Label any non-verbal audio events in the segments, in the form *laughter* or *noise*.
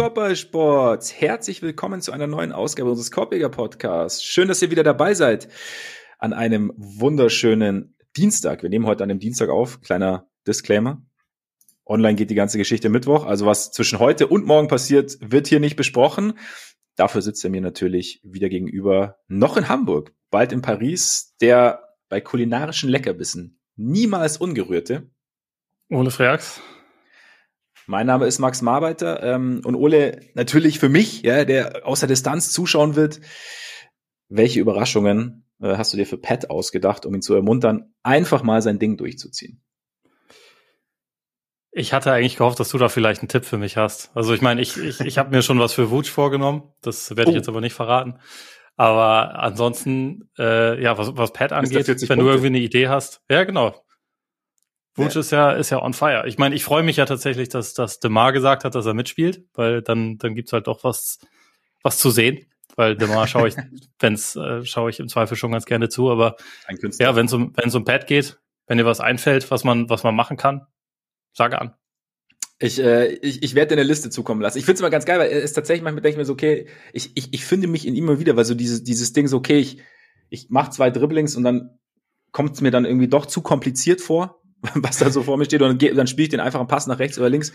Korbballsports. Herzlich willkommen zu einer neuen Ausgabe unseres Korbjäger Podcasts. Schön, dass ihr wieder dabei seid an einem wunderschönen Dienstag. Wir nehmen heute an dem Dienstag auf. Kleiner Disclaimer. Online geht die ganze Geschichte Mittwoch. Also was zwischen heute und morgen passiert, wird hier nicht besprochen. Dafür sitzt er mir natürlich wieder gegenüber, noch in Hamburg, bald in Paris, der bei kulinarischen Leckerbissen niemals ungerührte. Ole Freaks. Mein Name ist Max Marbeiter ähm, und Ole, natürlich für mich, ja, der außer Distanz zuschauen wird. Welche Überraschungen äh, hast du dir für Pat ausgedacht, um ihn zu ermuntern, einfach mal sein Ding durchzuziehen? Ich hatte eigentlich gehofft, dass du da vielleicht einen Tipp für mich hast. Also ich meine, ich, ich, ich habe mir schon was für Wutsch vorgenommen. Das werde ich oh. jetzt aber nicht verraten. Aber ansonsten, äh, ja, was, was Pat angeht, wenn Punkte. du irgendwie eine Idee hast. Ja, genau. Wutsch ja. ist ja, ist ja on fire. Ich meine, ich freue mich ja tatsächlich, dass, dass Demar gesagt hat, dass er mitspielt, weil dann, dann gibt's halt doch was, was zu sehen. Weil Demar schaue ich, *laughs* wenn's, äh, schaue ich im Zweifel schon ganz gerne zu, aber ja, wenn es um, wenn es um Pat geht, wenn dir was einfällt, was man, was man machen kann, Sage an. Ich, äh, ich, ich werde dir eine Liste zukommen lassen. Ich finde es immer ganz geil, weil es tatsächlich manchmal denke ich mir so, okay, ich, ich, ich finde mich in ihm immer wieder, weil so dieses, dieses Ding so, okay, ich, ich mache zwei Dribblings und dann kommt es mir dann irgendwie doch zu kompliziert vor, *laughs* was da so vor mir steht. Und dann, dann spiele ich den einfach einen Pass nach rechts oder links.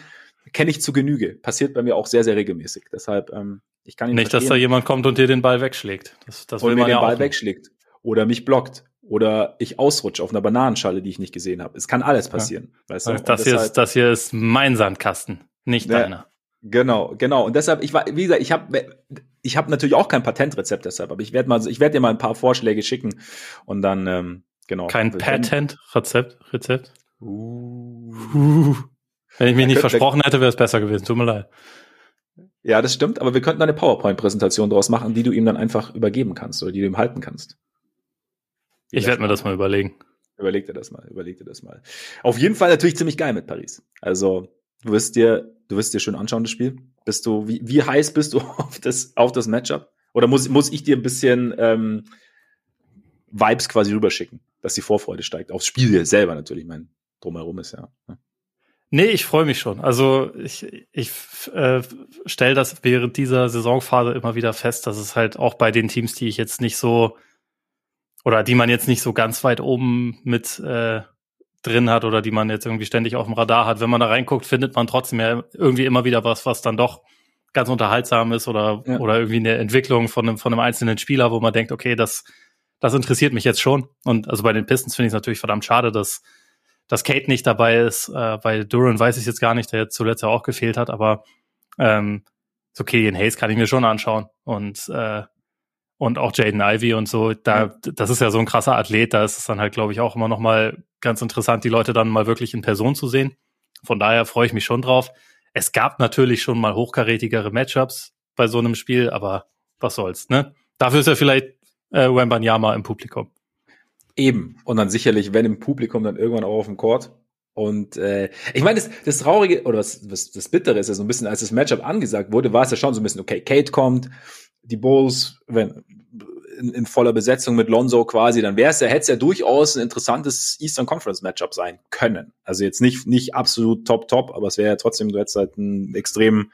Kenne ich zu Genüge. Passiert bei mir auch sehr, sehr regelmäßig. Deshalb, ähm, ich kann ihn Nicht, dass da jemand kommt und dir den Ball wegschlägt. Das, das oder mir den ja Ball wegschlägt. Oder mich blockt oder ich ausrutsche auf einer Bananenschale, die ich nicht gesehen habe. Es kann alles passieren. Ja. Weißt du? das, hier ist, das hier ist mein Sandkasten, nicht ja, deiner. Genau, genau. Und deshalb, ich war, wie gesagt, ich habe ich hab natürlich auch kein Patentrezept deshalb, aber ich werde mal, ich werde dir mal ein paar Vorschläge schicken und dann, ähm, genau. Kein Patentrezept, Rezept? Uh. Uh. Wenn ich mich nicht versprochen hätte, wäre es besser gewesen. Tut mir leid. Ja, das stimmt, aber wir könnten eine PowerPoint-Präsentation daraus machen, die du ihm dann einfach übergeben kannst oder die du ihm halten kannst. Ich werde mir das mal überlegen. Überleg dir das mal, überleg dir das mal. Auf jeden Fall natürlich ziemlich geil mit Paris. Also, du wirst dir, du wirst dir schön anschauen, das Spiel. Bist du, wie, wie heiß bist du *laughs* auf das, auf das Matchup? Oder muss, muss ich dir ein bisschen ähm, Vibes quasi rüberschicken, dass die Vorfreude steigt? Aufs Spiel selber natürlich, mein drumherum ist ja. Ne? Nee, ich freue mich schon. Also ich, ich äh, stelle das während dieser Saisonphase immer wieder fest, dass es halt auch bei den Teams, die ich jetzt nicht so oder die man jetzt nicht so ganz weit oben mit äh, drin hat oder die man jetzt irgendwie ständig auf dem Radar hat. Wenn man da reinguckt, findet man trotzdem ja irgendwie immer wieder was, was dann doch ganz unterhaltsam ist oder, ja. oder irgendwie eine Entwicklung von einem, von einem einzelnen Spieler, wo man denkt, okay, das, das interessiert mich jetzt schon. Und also bei den Pistons finde ich es natürlich verdammt schade, dass, dass Kate nicht dabei ist. Äh, bei Duran weiß ich jetzt gar nicht, der jetzt zuletzt ja auch gefehlt hat, aber ähm, so Killian Hayes kann ich mir schon anschauen. Und äh, und auch Jaden Ivy und so, da, das ist ja so ein krasser Athlet, da ist es dann halt, glaube ich, auch immer noch mal ganz interessant, die Leute dann mal wirklich in Person zu sehen. Von daher freue ich mich schon drauf. Es gab natürlich schon mal hochkarätigere Matchups bei so einem Spiel, aber was soll's, ne? Dafür ist ja vielleicht äh, Wembanyama im Publikum. Eben. Und dann sicherlich, wenn im Publikum, dann irgendwann auch auf dem Court. Und äh, ich meine, das, das Traurige oder was, was das Bittere ist ja so ein bisschen, als das Matchup angesagt wurde, war es ja schon so ein bisschen, okay, Kate kommt, die Bulls, wenn in, in voller Besetzung mit Lonzo quasi, dann wäre es ja, hätte es ja durchaus ein interessantes Eastern Conference Matchup sein können. Also jetzt nicht, nicht absolut top, top, aber es wäre ja trotzdem, du hättest halt einen extrem,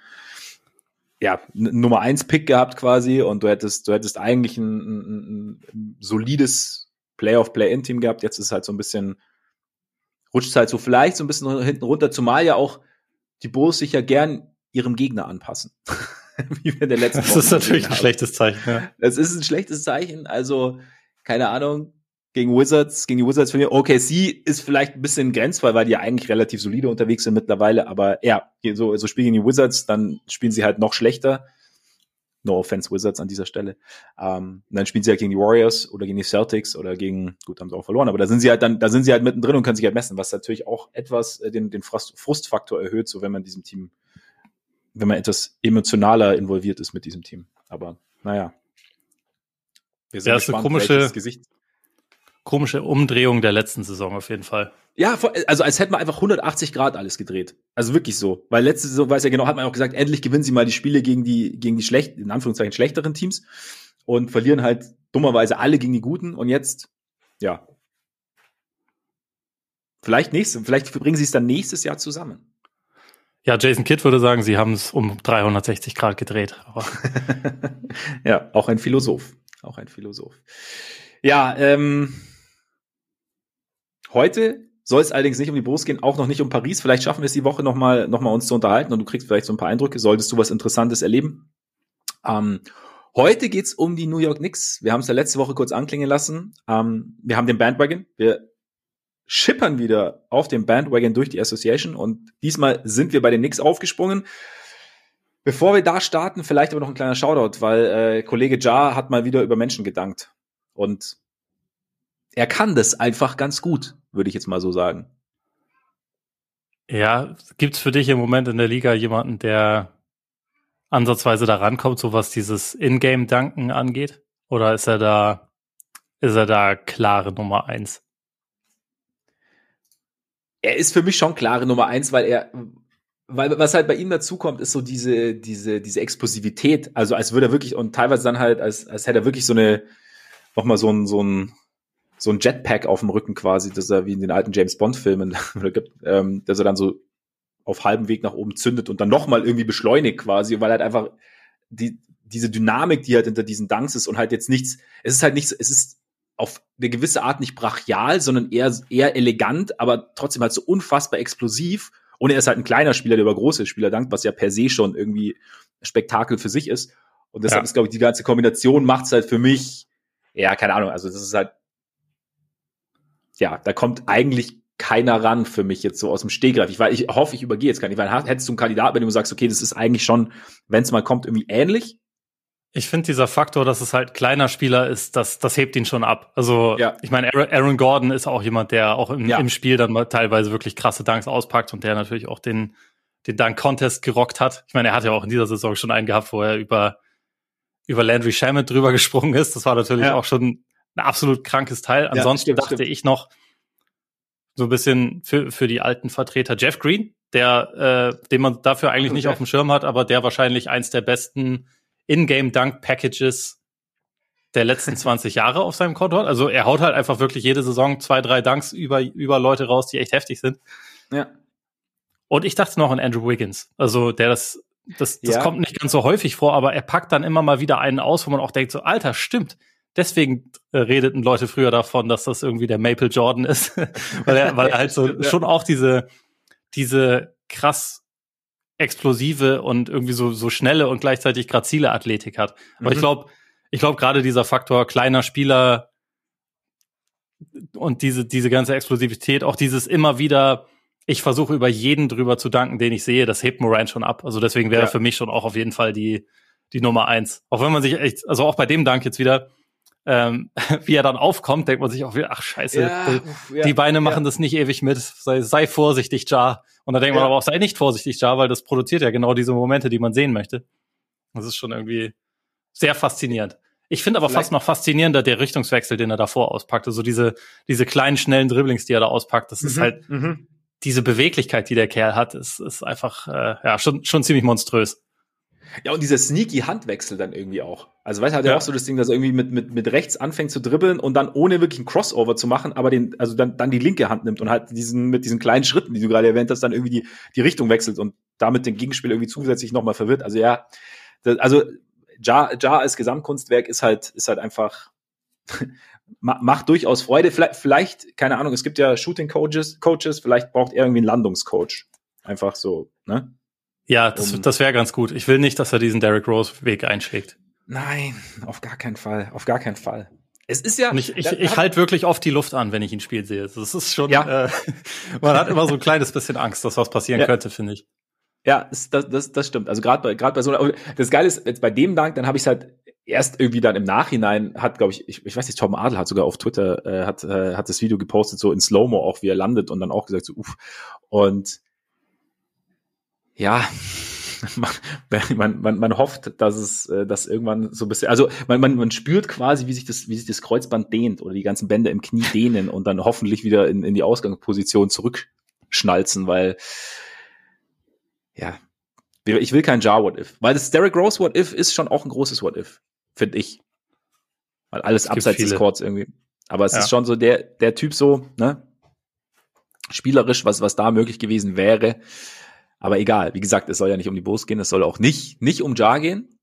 ja, Nummer eins Pick gehabt quasi und du hättest, du hättest eigentlich ein, ein, ein solides Playoff-Play-In-Team gehabt. Jetzt ist es halt so ein bisschen, rutscht es halt so vielleicht so ein bisschen hinten runter, zumal ja auch die Bulls sich ja gern ihrem Gegner anpassen. *laughs* wie wir in der letzten Das Woche ist natürlich ein schlechtes Zeichen. Ja. Das ist ein schlechtes Zeichen. Also, keine Ahnung, gegen Wizards, gegen die Wizards von Okay, sie ist vielleicht ein bisschen grenzfrei, weil die ja eigentlich relativ solide unterwegs sind mittlerweile, aber ja, so, so spielen die Wizards, dann spielen sie halt noch schlechter. No offense Wizards an dieser Stelle. Ähm, dann spielen sie halt gegen die Warriors oder gegen die Celtics oder gegen, gut, haben sie auch verloren, aber da sind sie halt dann, da sind sie halt mittendrin und können sich halt messen, was natürlich auch etwas äh, den, den Frust, Frustfaktor erhöht, so wenn man diesem Team wenn man etwas emotionaler involviert ist mit diesem Team. Aber naja. Wir sind ja, gespannt, komische, Gesicht. Komische Umdrehung der letzten Saison auf jeden Fall. Ja, also als hätte man einfach 180 Grad alles gedreht. Also wirklich so. Weil letzte Saison, weiß ja genau, hat man auch gesagt, endlich gewinnen sie mal die Spiele gegen die, gegen die schlecht, in Anführungszeichen schlechteren Teams und verlieren halt dummerweise alle gegen die guten und jetzt, ja. Vielleicht nächstes, vielleicht bringen sie es dann nächstes Jahr zusammen. Ja, Jason Kidd würde sagen, sie haben es um 360 Grad gedreht. *laughs* ja, auch ein Philosoph. Auch ein Philosoph. Ja, ähm, heute soll es allerdings nicht um die Brust gehen, auch noch nicht um Paris. Vielleicht schaffen wir es die Woche nochmal noch mal uns zu unterhalten und du kriegst vielleicht so ein paar Eindrücke, solltest du was Interessantes erleben. Ähm, heute geht's um die New York Knicks. Wir haben es ja letzte Woche kurz anklingen lassen. Ähm, wir haben den Bandwagon. Wir schippern wieder auf dem Bandwagon durch die Association und diesmal sind wir bei den Knicks aufgesprungen. Bevor wir da starten, vielleicht aber noch ein kleiner Shoutout, weil äh, Kollege Jar hat mal wieder über Menschen gedankt. Und er kann das einfach ganz gut, würde ich jetzt mal so sagen. Ja, gibt's für dich im Moment in der Liga jemanden, der ansatzweise da rankommt, so was dieses Ingame-Danken angeht? Oder ist er da, ist er da klare Nummer eins? Er ist für mich schon klare Nummer eins, weil er, weil was halt bei ihm dazu kommt, ist so diese, diese, diese Explosivität. Also als würde er wirklich und teilweise dann halt, als, als hätte er wirklich so eine, nochmal so ein, so ein, so ein Jetpack auf dem Rücken quasi, dass er wie in den alten James Bond Filmen *laughs* gibt, ähm, dass er dann so auf halbem Weg nach oben zündet und dann nochmal irgendwie beschleunigt quasi, weil halt einfach die, diese Dynamik, die halt hinter diesen Dunks ist und halt jetzt nichts, es ist halt nichts, es ist auf eine gewisse Art nicht brachial, sondern eher, eher elegant, aber trotzdem halt so unfassbar explosiv. Und er ist halt ein kleiner Spieler, der über große Spieler dankt, was ja per se schon irgendwie Spektakel für sich ist. Und deshalb ja. ist, glaube ich, die ganze Kombination macht es halt für mich ja, keine Ahnung, also das ist halt, ja, da kommt eigentlich keiner ran für mich jetzt so aus dem Stegreif. Ich, weil ich hoffe, ich übergehe jetzt gar nicht, weil hättest du einen Kandidaten, bei dem du sagst, okay, das ist eigentlich schon, wenn es mal kommt, irgendwie ähnlich. Ich finde dieser Faktor, dass es halt kleiner Spieler ist, das, das hebt ihn schon ab. Also ja. ich meine, Aaron Gordon ist auch jemand, der auch im, ja. im Spiel dann mal teilweise wirklich krasse Dunks auspackt und der natürlich auch den, den Dunk-Contest gerockt hat. Ich meine, er hat ja auch in dieser Saison schon einen gehabt, wo er über über Landry Shamet drüber *laughs* gesprungen ist. Das war natürlich ja. auch schon ein absolut krankes Teil. Ansonsten ja, stimmt, dachte stimmt. ich noch so ein bisschen für, für die alten Vertreter Jeff Green, der, äh, den man dafür eigentlich okay. nicht auf dem Schirm hat, aber der wahrscheinlich eins der besten In-Game Dunk Packages der letzten *laughs* 20 Jahre auf seinem Konto hat. Also er haut halt einfach wirklich jede Saison zwei, drei Dunks über, über Leute raus, die echt heftig sind. Ja. Und ich dachte noch an Andrew Wiggins, also der das das, das ja. kommt nicht ganz so häufig vor, aber er packt dann immer mal wieder einen aus, wo man auch denkt, so, Alter, stimmt. Deswegen äh, redeten Leute früher davon, dass das irgendwie der Maple Jordan ist, *laughs* weil er, weil er halt so *laughs* ja. schon auch diese, diese krass explosive und irgendwie so, so schnelle und gleichzeitig grazile Athletik hat. Aber mhm. ich glaube, ich glaube gerade dieser Faktor kleiner Spieler und diese, diese ganze Explosivität, auch dieses immer wieder ich versuche über jeden drüber zu danken, den ich sehe. Das hebt Moran schon ab. Also deswegen wäre ja. für mich schon auch auf jeden Fall die, die Nummer eins. Auch wenn man sich echt, also auch bei dem Dank jetzt wieder, ähm, *laughs* wie er dann aufkommt, denkt man sich auch wieder, ach scheiße, ja, die, ja, die, Beine machen das nicht ewig mit. Sei, sei vorsichtig, Jar. Und da denkt man aber auch, sei nicht vorsichtig, Jar, weil das produziert ja genau diese Momente, die man sehen möchte. Das ist schon irgendwie sehr faszinierend. Ich finde aber Vielleicht. fast noch faszinierender der Richtungswechsel, den er davor auspackt. Also diese, diese kleinen, schnellen Dribblings, die er da auspackt. Das mhm, ist halt, mhm diese Beweglichkeit, die der Kerl hat, ist, ist einfach äh, ja schon, schon ziemlich monströs. Ja, und dieser sneaky Handwechsel dann irgendwie auch. Also weißt du, hat er ja. auch so das Ding, dass er irgendwie mit, mit, mit rechts anfängt zu dribbeln und dann ohne wirklich einen Crossover zu machen, aber den, also dann, dann die linke Hand nimmt und halt diesen, mit diesen kleinen Schritten, die du gerade erwähnt hast, dann irgendwie die, die Richtung wechselt und damit den Gegenspieler irgendwie zusätzlich nochmal verwirrt. Also ja, das, also Ja, ja als Gesamtkunstwerk ist halt, ist halt einfach *laughs* macht durchaus Freude. Vielleicht, vielleicht, keine Ahnung, es gibt ja Shooting Coaches, Coaches, vielleicht braucht er irgendwie einen Landungscoach. Einfach so, ne? Ja, das, um, das wäre ganz gut. Ich will nicht, dass er diesen Derrick Rose Weg einschlägt. Nein, auf gar keinen Fall, auf gar keinen Fall. Es ist ja. Und ich, ich, ich halte wirklich oft die Luft an, wenn ich ihn spielen sehe. Das ist schon. Ja. Äh, *laughs* man hat immer so ein kleines bisschen Angst, dass was passieren ja. könnte, finde ich. Ja, das, das, das stimmt. Also gerade bei, gerade bei so einer, das Geile ist, jetzt bei dem Dank, dann habe ich es halt erst irgendwie dann im Nachhinein hat, glaube ich, ich, ich weiß nicht, Tom Adel hat sogar auf Twitter, äh, hat, äh, hat das Video gepostet, so in Slow-Mo auch, wie er landet und dann auch gesagt, so, uff. Und ja, *laughs* man, man, man hofft, dass es, äh, dass irgendwann so ein bisschen, also man, man, man spürt quasi, wie sich das, wie sich das Kreuzband dehnt oder die ganzen Bänder im Knie dehnen und dann hoffentlich wieder in, in die Ausgangsposition zurückschnalzen, weil ja, ich will kein Jar What If, weil das Derek Rose What If ist schon auch ein großes What If, finde ich. Weil alles abseits des Courts irgendwie. Aber es ja. ist schon so der, der Typ so, ne? Spielerisch, was, was da möglich gewesen wäre. Aber egal, wie gesagt, es soll ja nicht um die Bulls gehen, es soll auch nicht, nicht um Jar gehen.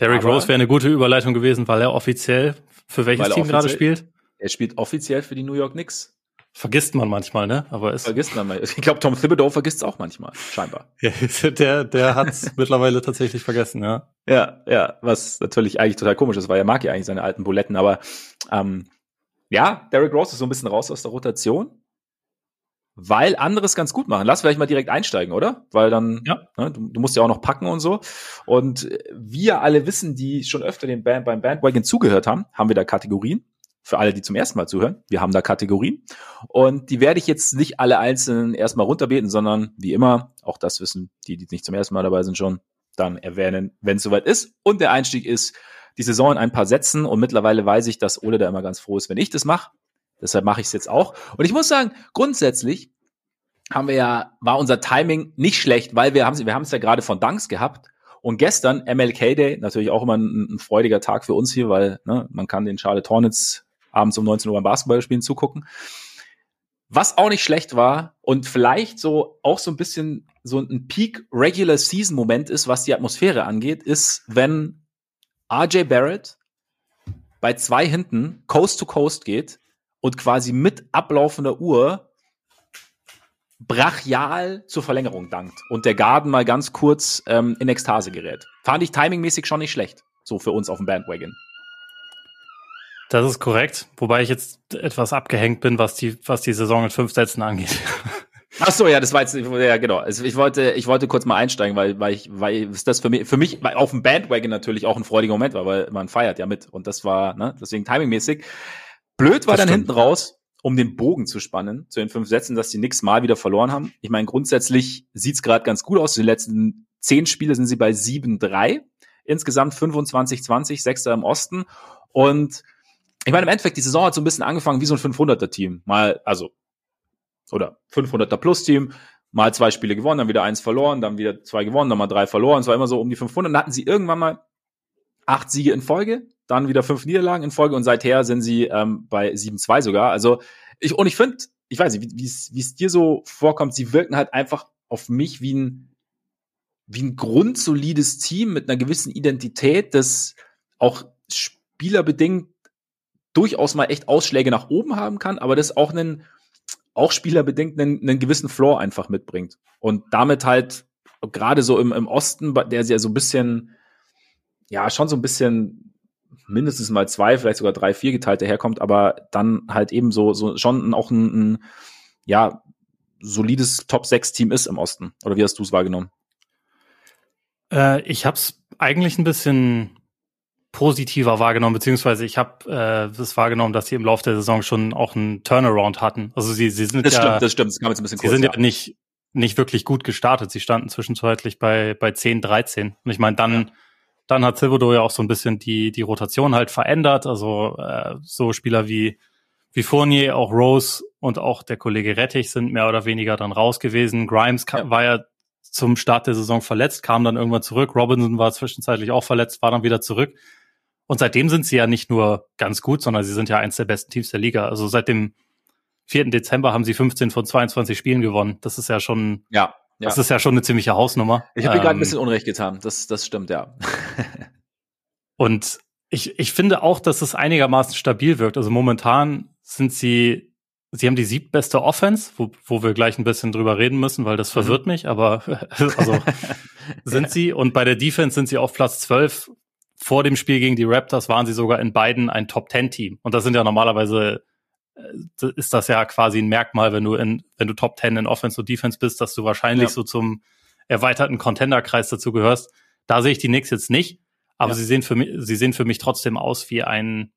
Derrick Rose wäre eine gute Überleitung gewesen, weil er offiziell für welches Team gerade spielt? Er spielt offiziell für die New York Knicks. Vergisst man manchmal, ne? Aber es vergisst man mal. Ich glaube, Tom Thibodeau vergisst es auch manchmal, scheinbar. *laughs* Der, der hat es *laughs* mittlerweile tatsächlich vergessen, ja. Ja, ja, was natürlich eigentlich total komisch ist, weil er mag ja eigentlich seine alten Buletten, aber ähm, ja, Derrick Rose ist so ein bisschen raus aus der Rotation, weil andere es ganz gut machen. Lass vielleicht mal direkt einsteigen, oder? Weil dann, ja. ne, du, du, musst ja auch noch packen und so. Und wir alle wissen, die schon öfter den Band beim Bandwagon zugehört haben, haben wir da Kategorien für alle, die zum ersten Mal zuhören. Wir haben da Kategorien und die werde ich jetzt nicht alle einzeln erstmal runterbeten, sondern wie immer, auch das wissen die, die nicht zum ersten Mal dabei sind schon, dann erwähnen, wenn es soweit ist. Und der Einstieg ist die Saison in ein paar Sätzen und mittlerweile weiß ich, dass Ole da immer ganz froh ist, wenn ich das mache. Deshalb mache ich es jetzt auch. Und ich muss sagen, grundsätzlich haben wir ja, war unser Timing nicht schlecht, weil wir haben wir haben es ja gerade von Dunks gehabt. Und gestern MLK Day, natürlich auch immer ein, ein freudiger Tag für uns hier, weil ne, man kann den Charlotte Hornets abends um 19 Uhr beim Basketballspielen zugucken. Was auch nicht schlecht war und vielleicht so auch so ein bisschen so ein Peak Regular Season Moment ist, was die Atmosphäre angeht, ist, wenn RJ Barrett bei zwei hinten Coast to Coast geht und quasi mit ablaufender Uhr brachial zur Verlängerung dankt und der Garden mal ganz kurz ähm, in Ekstase gerät. Fand ich timingmäßig schon nicht schlecht, so für uns auf dem Bandwagon. Das ist korrekt, wobei ich jetzt etwas abgehängt bin, was die, was die Saison in fünf Sätzen angeht. *laughs* Ach so, ja, das war jetzt, ja, genau. Also ich wollte, ich wollte kurz mal einsteigen, weil, weil ich, weil das für mich, für mich auf dem Bandwagon natürlich auch ein freudiger Moment war, weil man feiert ja mit und das war, ne, deswegen timingmäßig. Blöd war das dann stimmt. hinten raus, um den Bogen zu spannen zu den fünf Sätzen, dass die nix mal wieder verloren haben. Ich meine, grundsätzlich sieht's gerade ganz gut aus. Die letzten zehn Spiele sind sie bei 7-3. Insgesamt 25-20, Sechster im Osten und ich meine, im Endeffekt, die Saison hat so ein bisschen angefangen wie so ein 500er-Team. Mal, also, oder 500er-Plus-Team, mal zwei Spiele gewonnen, dann wieder eins verloren, dann wieder zwei gewonnen, dann mal drei verloren. Es war immer so um die 500. Dann hatten sie irgendwann mal acht Siege in Folge, dann wieder fünf Niederlagen in Folge und seither sind sie ähm, bei 7-2 sogar. Also, ich, und ich finde, ich weiß nicht, wie es dir so vorkommt, sie wirken halt einfach auf mich wie ein, wie ein grundsolides Team mit einer gewissen Identität, das auch spielerbedingt durchaus mal echt Ausschläge nach oben haben kann, aber das auch einen, auch spielerbedingt einen, einen gewissen Floor einfach mitbringt. Und damit halt gerade so im, im Osten, der ja so ein bisschen, ja, schon so ein bisschen mindestens mal zwei, vielleicht sogar drei, vier geteilt daherkommt, aber dann halt eben so, so schon auch ein, ein ja, solides Top-6-Team ist im Osten. Oder wie hast du es wahrgenommen? Äh, ich habe es eigentlich ein bisschen positiver wahrgenommen, beziehungsweise ich habe äh, das wahrgenommen, dass sie im Laufe der Saison schon auch einen Turnaround hatten. Also sie, sie sind das ja, stimmt, das stimmt, das kam jetzt ein bisschen kurz. Sie sind ja, ja nicht nicht wirklich gut gestartet. Sie standen zwischenzeitlich bei bei 10, 13. Und ich meine, dann ja. Dann hat Silverdo ja auch so ein bisschen die die Rotation halt verändert. Also äh, so Spieler wie wie Fournier, auch Rose und auch der Kollege Rettich sind mehr oder weniger dann raus gewesen. Grimes ja. war ja zum Start der Saison verletzt, kam dann irgendwann zurück. Robinson war zwischenzeitlich auch verletzt, war dann wieder zurück. Und seitdem sind sie ja nicht nur ganz gut, sondern sie sind ja eins der besten Teams der Liga. Also seit dem 4. Dezember haben sie 15 von 22 Spielen gewonnen. Das ist ja schon, ja, ja. das ist ja schon eine ziemliche Hausnummer. Ich habe ähm, gerade ein bisschen Unrecht getan. Das, das stimmt, ja. *laughs* und ich, ich finde auch, dass es einigermaßen stabil wirkt. Also momentan sind sie, sie haben die siebbeste Offense, wo, wo wir gleich ein bisschen drüber reden müssen, weil das verwirrt mhm. mich, aber *laughs* also *laughs* sind sie. Und bei der Defense sind sie auf Platz 12 vor dem Spiel gegen die Raptors waren sie sogar in beiden ein Top-10-Team. Und das sind ja normalerweise, ist das ja quasi ein Merkmal, wenn du in, wenn du Top 10 in Offense und Defense bist, dass du wahrscheinlich ja. so zum erweiterten Contender-Kreis dazu gehörst. Da sehe ich die Knicks jetzt nicht, aber ja. sie sehen für mich, sie sehen für mich trotzdem aus wie ein,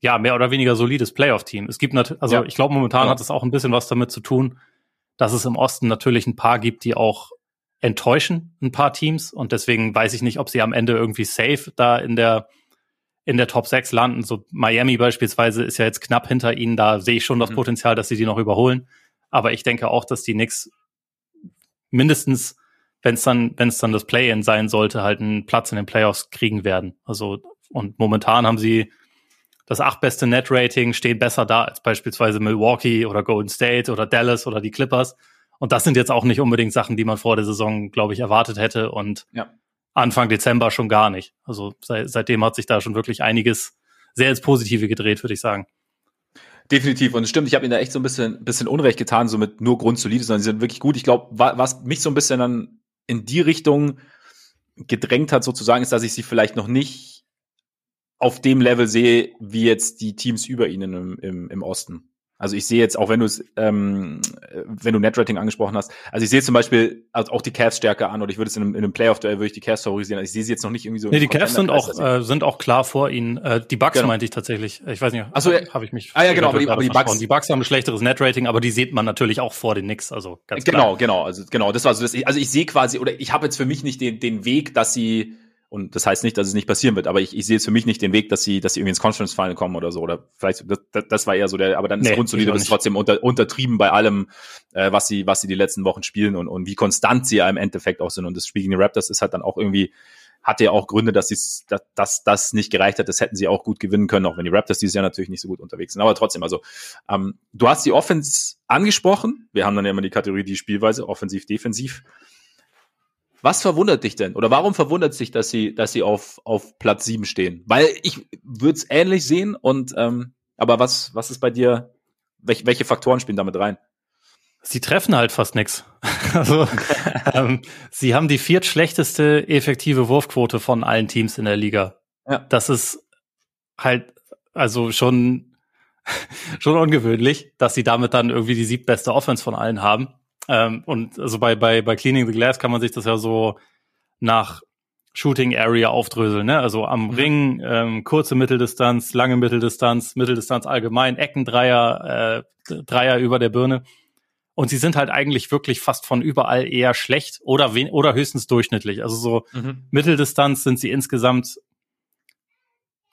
ja, mehr oder weniger solides Playoff-Team. Es gibt natürlich, also ja. ich glaube, momentan hat es auch ein bisschen was damit zu tun, dass es im Osten natürlich ein paar gibt, die auch enttäuschen ein paar Teams und deswegen weiß ich nicht, ob sie am Ende irgendwie safe da in der in der Top 6 landen. So Miami beispielsweise ist ja jetzt knapp hinter ihnen, da sehe ich schon das mhm. Potenzial, dass sie die noch überholen, aber ich denke auch, dass die Knicks mindestens wenn es dann wenn es dann das Play-in sein sollte, halt einen Platz in den Playoffs kriegen werden. Also und momentan haben sie das achtbeste Net-Rating, stehen besser da als beispielsweise Milwaukee oder Golden State oder Dallas oder die Clippers. Und das sind jetzt auch nicht unbedingt Sachen, die man vor der Saison, glaube ich, erwartet hätte und ja. Anfang Dezember schon gar nicht. Also seit, seitdem hat sich da schon wirklich einiges sehr ins Positive gedreht, würde ich sagen. Definitiv. Und es stimmt, ich habe ihnen da echt so ein bisschen, bisschen Unrecht getan, so mit nur grundsolide, sondern sie sind wirklich gut. Ich glaube, was mich so ein bisschen dann in die Richtung gedrängt hat, sozusagen, ist, dass ich sie vielleicht noch nicht auf dem Level sehe, wie jetzt die Teams über ihnen im, im, im Osten. Also ich sehe jetzt, auch wenn du es, ähm, wenn du Netrating angesprochen hast, also ich sehe zum Beispiel auch die Cavs stärker an oder ich würde es in einem, in einem Playoff-Duell würde ich die Cavs favorisieren. Also ich sehe sie jetzt noch nicht irgendwie so. Nee, die Cavs sind auch, äh, sind auch klar vor ihnen. Äh, die Bucks genau. meinte ich tatsächlich. Ich weiß nicht, also, äh, habe ich mich. Ah ja, genau, aber die, aber die Bucks. Die Bucks haben ein schlechteres Netrating, aber die sieht man natürlich auch vor den Knicks. Also ganz Genau, klar. genau, also genau. Das war so das, also ich sehe quasi, oder ich habe jetzt für mich nicht den, den Weg, dass sie und das heißt nicht, dass es nicht passieren wird, aber ich, ich sehe jetzt für mich nicht den Weg, dass sie, dass sie irgendwie ins Conference Final kommen oder so. Oder vielleicht, das, das war eher so der, aber dann ist nee, grundsolide, ist trotzdem unter, untertrieben bei allem, äh, was sie, was sie die letzten Wochen spielen und, und wie konstant sie ja im Endeffekt auch sind. Und das Spiel gegen die Raptors ist halt dann auch irgendwie, hatte ja auch Gründe, dass sie dass, dass das nicht gereicht hat. Das hätten sie auch gut gewinnen können, auch wenn die Raptors dieses Jahr natürlich nicht so gut unterwegs sind. Aber trotzdem, also ähm, du hast die Offense angesprochen. Wir haben dann ja immer die Kategorie die Spielweise, offensiv, defensiv. Was verwundert dich denn? Oder warum verwundert sich, dass sie, dass sie auf, auf Platz sieben stehen? Weil ich würde es ähnlich sehen und ähm, aber was, was ist bei dir, welche, welche Faktoren spielen damit rein? Sie treffen halt fast nix. *laughs* Also *laughs* ähm, sie haben die viertschlechteste effektive Wurfquote von allen Teams in der Liga. Ja. Das ist halt also schon *laughs* schon ungewöhnlich, dass sie damit dann irgendwie die siebbeste Offense von allen haben. Ähm, und also bei, bei, bei Cleaning the Glass kann man sich das ja so nach Shooting Area aufdröseln, ne? Also am mhm. Ring, ähm, kurze Mitteldistanz, lange Mitteldistanz, Mitteldistanz allgemein, Eckendreier, äh, Dreier über der Birne. Und sie sind halt eigentlich wirklich fast von überall eher schlecht oder wen oder höchstens durchschnittlich. Also so mhm. Mitteldistanz sind sie insgesamt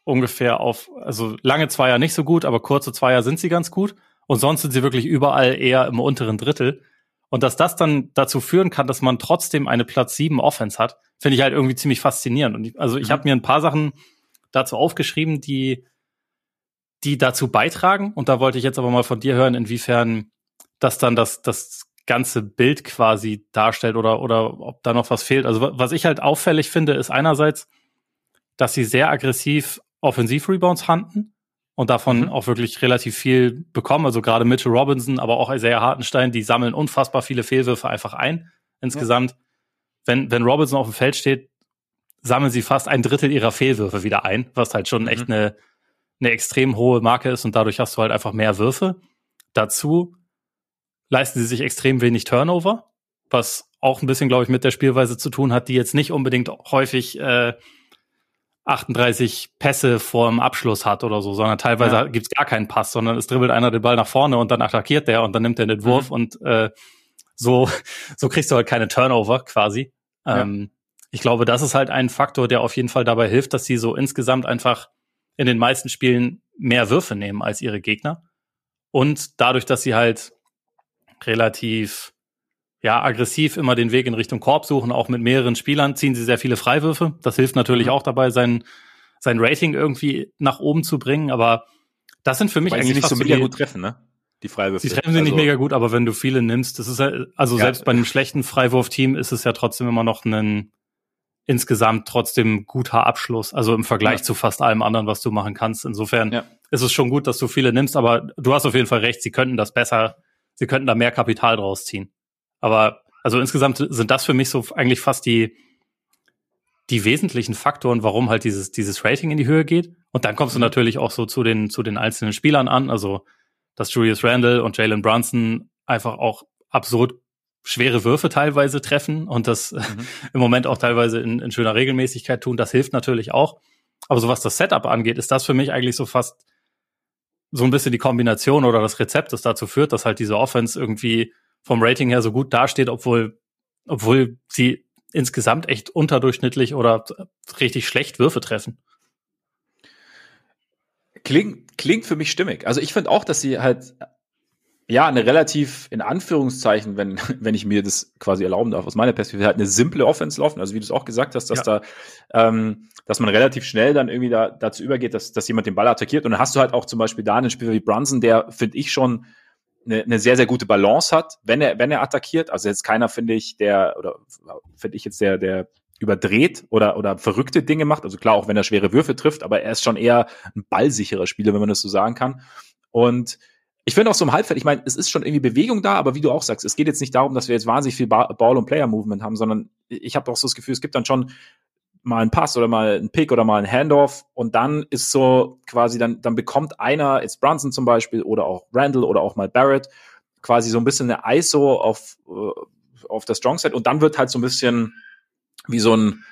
ungefähr auf, also lange Zweier nicht so gut, aber kurze Zweier sind sie ganz gut. Und sonst sind sie wirklich überall eher im unteren Drittel. Und dass das dann dazu führen kann, dass man trotzdem eine Platz 7 Offense hat, finde ich halt irgendwie ziemlich faszinierend. Und ich, also ich mhm. habe mir ein paar Sachen dazu aufgeschrieben, die, die dazu beitragen. Und da wollte ich jetzt aber mal von dir hören, inwiefern das dann das, das ganze Bild quasi darstellt oder, oder ob da noch was fehlt. Also was ich halt auffällig finde, ist einerseits, dass sie sehr aggressiv Offensiv-Rebounds handen und davon mhm. auch wirklich relativ viel bekommen. Also gerade Mitchell Robinson, aber auch Isaiah Hartenstein, die sammeln unfassbar viele Fehlwürfe einfach ein. Insgesamt, ja. wenn, wenn Robinson auf dem Feld steht, sammeln sie fast ein Drittel ihrer Fehlwürfe wieder ein, was halt schon mhm. echt eine, eine extrem hohe Marke ist und dadurch hast du halt einfach mehr Würfe. Dazu leisten sie sich extrem wenig Turnover, was auch ein bisschen, glaube ich, mit der Spielweise zu tun hat, die jetzt nicht unbedingt häufig äh, 38 Pässe vor dem Abschluss hat oder so, sondern teilweise ja. gibt's gar keinen Pass, sondern es dribbelt einer den Ball nach vorne und dann attackiert der und dann nimmt er den Wurf mhm. und äh, so, so kriegst du halt keine Turnover quasi. Ja. Ähm, ich glaube, das ist halt ein Faktor, der auf jeden Fall dabei hilft, dass sie so insgesamt einfach in den meisten Spielen mehr Würfe nehmen als ihre Gegner. Und dadurch, dass sie halt relativ ja, aggressiv immer den Weg in Richtung Korb suchen, auch mit mehreren Spielern ziehen sie sehr viele Freiwürfe. Das hilft natürlich mhm. auch dabei, sein, sein Rating irgendwie nach oben zu bringen, aber das sind für mich Weil eigentlich sie nicht so mega gut treffen, ne? Die Freiwürfe. Sie treffen sie also, nicht mega gut, aber wenn du viele nimmst, das ist ja, also ja, selbst bei einem schlechten Freiwurfteam ist es ja trotzdem immer noch ein insgesamt trotzdem guter Abschluss, also im Vergleich ja. zu fast allem anderen, was du machen kannst. Insofern ja. ist es schon gut, dass du viele nimmst, aber du hast auf jeden Fall recht, sie könnten das besser, sie könnten da mehr Kapital draus ziehen. Aber also insgesamt sind das für mich so eigentlich fast die, die wesentlichen Faktoren, warum halt dieses, dieses Rating in die Höhe geht. Und dann kommst du mhm. natürlich auch so zu den, zu den einzelnen Spielern an. Also, dass Julius Randle und Jalen Brunson einfach auch absurd schwere Würfe teilweise treffen und das *laughs* mhm. im Moment auch teilweise in, in schöner Regelmäßigkeit tun. Das hilft natürlich auch. Aber so was das Setup angeht, ist das für mich eigentlich so fast so ein bisschen die Kombination oder das Rezept, das dazu führt, dass halt diese Offense irgendwie vom Rating her so gut dasteht, obwohl, obwohl sie insgesamt echt unterdurchschnittlich oder richtig schlecht Würfe treffen. Klingt, klingt für mich stimmig. Also ich finde auch, dass sie halt ja, eine relativ, in Anführungszeichen, wenn, *laughs* wenn ich mir das quasi erlauben darf, aus meiner Perspektive halt eine simple Offense laufen. Also wie du es auch gesagt hast, dass ja. da, ähm, dass man relativ schnell dann irgendwie da, dazu übergeht, dass, dass jemand den Ball attackiert. Und dann hast du halt auch zum Beispiel da einen Spieler wie Brunson, der, finde ich, schon eine, eine sehr, sehr gute Balance hat, wenn er, wenn er attackiert. Also jetzt keiner, finde ich, der, oder finde ich jetzt der, der überdreht oder, oder verrückte Dinge macht. Also klar, auch wenn er schwere Würfe trifft, aber er ist schon eher ein ballsicherer Spieler, wenn man das so sagen kann. Und ich finde auch so im Halbfeld, ich meine, es ist schon irgendwie Bewegung da, aber wie du auch sagst, es geht jetzt nicht darum, dass wir jetzt wahnsinnig viel Ball- und Player-Movement haben, sondern ich habe auch so das Gefühl, es gibt dann schon mal einen Pass oder mal einen Pick oder mal einen Handoff und dann ist so quasi, dann, dann bekommt einer, jetzt Brunson zum Beispiel oder auch Randall oder auch mal Barrett, quasi so ein bisschen eine ISO auf, äh, auf der Strong Side und dann wird halt so ein bisschen wie so ein,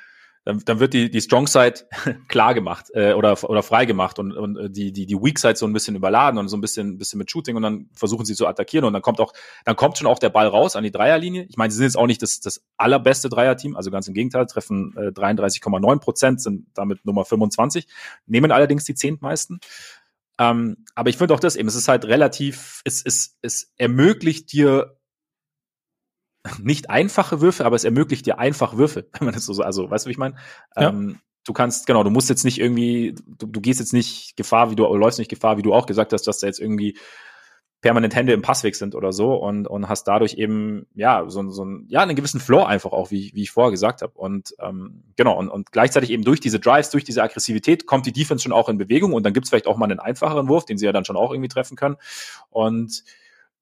dann, dann wird die, die Strong Side *laughs* klar gemacht äh, oder, oder frei gemacht und, und äh, die, die, die Weak Side so ein bisschen überladen und so ein bisschen, bisschen mit Shooting und dann versuchen sie zu attackieren und dann kommt auch, dann kommt schon auch der Ball raus an die Dreierlinie. Ich meine, sie sind jetzt auch nicht das, das allerbeste Dreierteam, also ganz im Gegenteil, treffen äh, 33,9 Prozent, sind damit Nummer 25, nehmen allerdings die zehntmeisten. Ähm, aber ich finde auch das eben, es ist halt relativ, es, es, es ermöglicht dir nicht einfache Würfe, aber es ermöglicht dir einfach Würfe, *laughs* wenn man das so, so also, weißt du, wie ich meine? Ja. Ähm, du kannst, genau, du musst jetzt nicht irgendwie, du, du gehst jetzt nicht Gefahr, wie du, läufst nicht Gefahr, wie du auch gesagt hast, dass da jetzt irgendwie permanent Hände im Passweg sind oder so und, und hast dadurch eben, ja, so, so ein, ja, einen gewissen Floor einfach auch, wie, wie ich vorher gesagt habe. Und ähm, genau, und, und gleichzeitig eben durch diese Drives, durch diese Aggressivität kommt die Defense schon auch in Bewegung und dann gibt's vielleicht auch mal einen einfacheren Wurf, den sie ja dann schon auch irgendwie treffen können. Und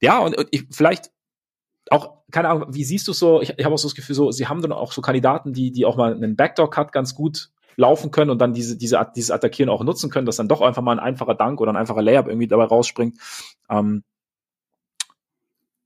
ja, und, und ich, vielleicht auch, keine Ahnung, wie siehst du so, ich, ich habe auch so das Gefühl, so, sie haben dann auch so Kandidaten, die, die auch mal einen Backdoor-Cut ganz gut laufen können und dann diese, diese, dieses Attackieren auch nutzen können, dass dann doch einfach mal ein einfacher Dank oder ein einfacher Layup irgendwie dabei rausspringt. Ähm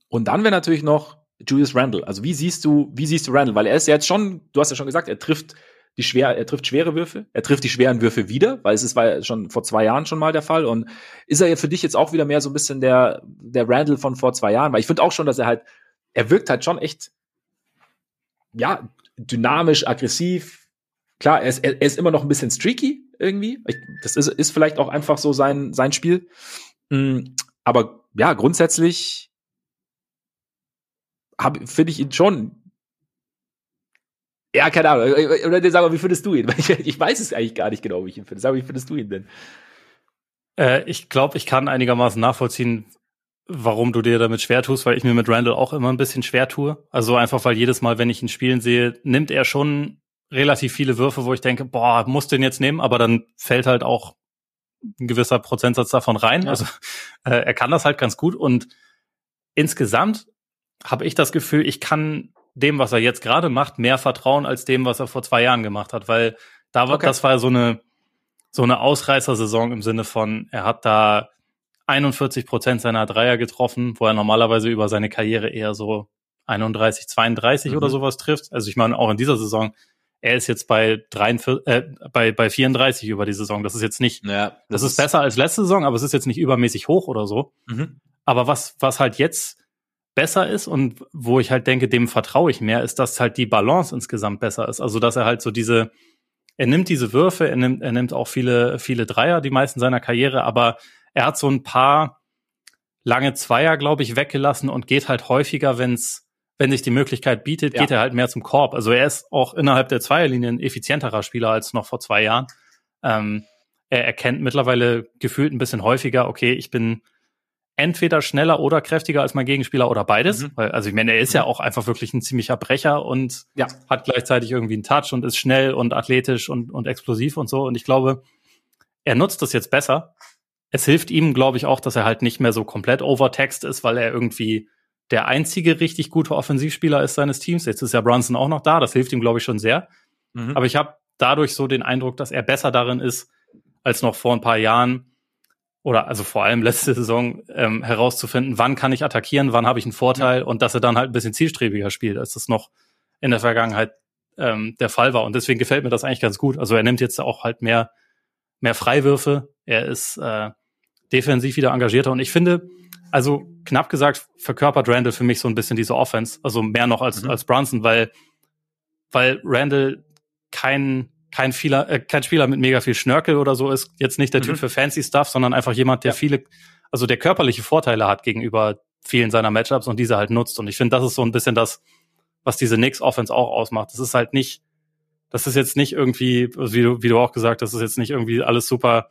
und dann wäre natürlich noch Julius Randle. Also wie siehst du, wie siehst du Randle? Weil er ist ja jetzt schon, du hast ja schon gesagt, er trifft die schwer, er trifft schwere Würfe, er trifft die schweren Würfe wieder, weil es ist war ja schon vor zwei Jahren schon mal der Fall. Und ist er ja für dich jetzt auch wieder mehr so ein bisschen der, der Randle von vor zwei Jahren? Weil ich finde auch schon, dass er halt er wirkt halt schon echt, ja, dynamisch, aggressiv. Klar, er ist, er ist immer noch ein bisschen streaky irgendwie. Das ist, ist vielleicht auch einfach so sein, sein Spiel. Mhm, aber ja, grundsätzlich finde ich ihn schon. Ja, keine Ahnung. Oder sag mal, wie findest du ihn? *laughs* Ich, ich weiß es eigentlich gar nicht genau, wie ich ihn finde. Sag mal, wie findest du ihn denn? Äh, ich glaube, ich kann einigermaßen nachvollziehen, warum du dir damit schwer tust, weil ich mir mit Randall auch immer ein bisschen schwer tue. Also einfach, weil jedes Mal, wenn ich ihn spielen sehe, nimmt er schon relativ viele Würfe, wo ich denke, boah, muss den jetzt nehmen, aber dann fällt halt auch ein gewisser Prozentsatz davon rein. Ja. Also äh, er kann das halt ganz gut und insgesamt habe ich das Gefühl, ich kann dem, was er jetzt gerade macht, mehr vertrauen als dem, was er vor zwei Jahren gemacht hat, weil da war, okay. das war so eine so eine Ausreißersaison im Sinne von, er hat da 41 Prozent seiner Dreier getroffen, wo er normalerweise über seine Karriere eher so 31, 32 mhm. oder sowas trifft. Also ich meine, auch in dieser Saison, er ist jetzt bei 43, äh, bei, bei 34 über die Saison. Das ist jetzt nicht, ja, das, das ist, ist besser als letzte Saison, aber es ist jetzt nicht übermäßig hoch oder so. Mhm. Aber was, was halt jetzt besser ist und wo ich halt denke, dem vertraue ich mehr, ist, dass halt die Balance insgesamt besser ist. Also, dass er halt so diese, er nimmt diese Würfe, er nimmt, er nimmt auch viele, viele Dreier, die meisten seiner Karriere, aber er hat so ein paar lange Zweier, glaube ich, weggelassen und geht halt häufiger, wenn's, wenn sich die Möglichkeit bietet, ja. geht er halt mehr zum Korb. Also er ist auch innerhalb der Zweierlinie ein effizienterer Spieler als noch vor zwei Jahren. Ähm, er erkennt mittlerweile gefühlt ein bisschen häufiger, okay, ich bin entweder schneller oder kräftiger als mein Gegenspieler oder beides. Mhm. Weil, also ich meine, er ist ja mhm. auch einfach wirklich ein ziemlicher Brecher und ja. hat gleichzeitig irgendwie einen Touch und ist schnell und athletisch und, und explosiv und so. Und ich glaube, er nutzt das jetzt besser es hilft ihm, glaube ich, auch, dass er halt nicht mehr so komplett overtext ist, weil er irgendwie der einzige richtig gute Offensivspieler ist seines Teams. Jetzt ist ja Brunson auch noch da, das hilft ihm, glaube ich, schon sehr. Mhm. Aber ich habe dadurch so den Eindruck, dass er besser darin ist, als noch vor ein paar Jahren oder also vor allem letzte Saison ähm, herauszufinden, wann kann ich attackieren, wann habe ich einen Vorteil ja. und dass er dann halt ein bisschen zielstrebiger spielt, als das noch in der Vergangenheit ähm, der Fall war. Und deswegen gefällt mir das eigentlich ganz gut. Also er nimmt jetzt auch halt mehr mehr Freiwürfe. Er ist äh, defensiv wieder engagierter. Und ich finde, also knapp gesagt, verkörpert Randall für mich so ein bisschen diese Offense. Also mehr noch als, mhm. als Brunson, weil, weil Randall kein, kein, Spieler, äh, kein Spieler mit mega viel Schnörkel oder so ist. Jetzt nicht der mhm. Typ für fancy Stuff, sondern einfach jemand, der ja. viele, also der körperliche Vorteile hat gegenüber vielen seiner Matchups und diese halt nutzt. Und ich finde, das ist so ein bisschen das, was diese Knicks Offense auch ausmacht. Das ist halt nicht, das ist jetzt nicht irgendwie, wie du, wie du auch gesagt hast, das ist jetzt nicht irgendwie alles super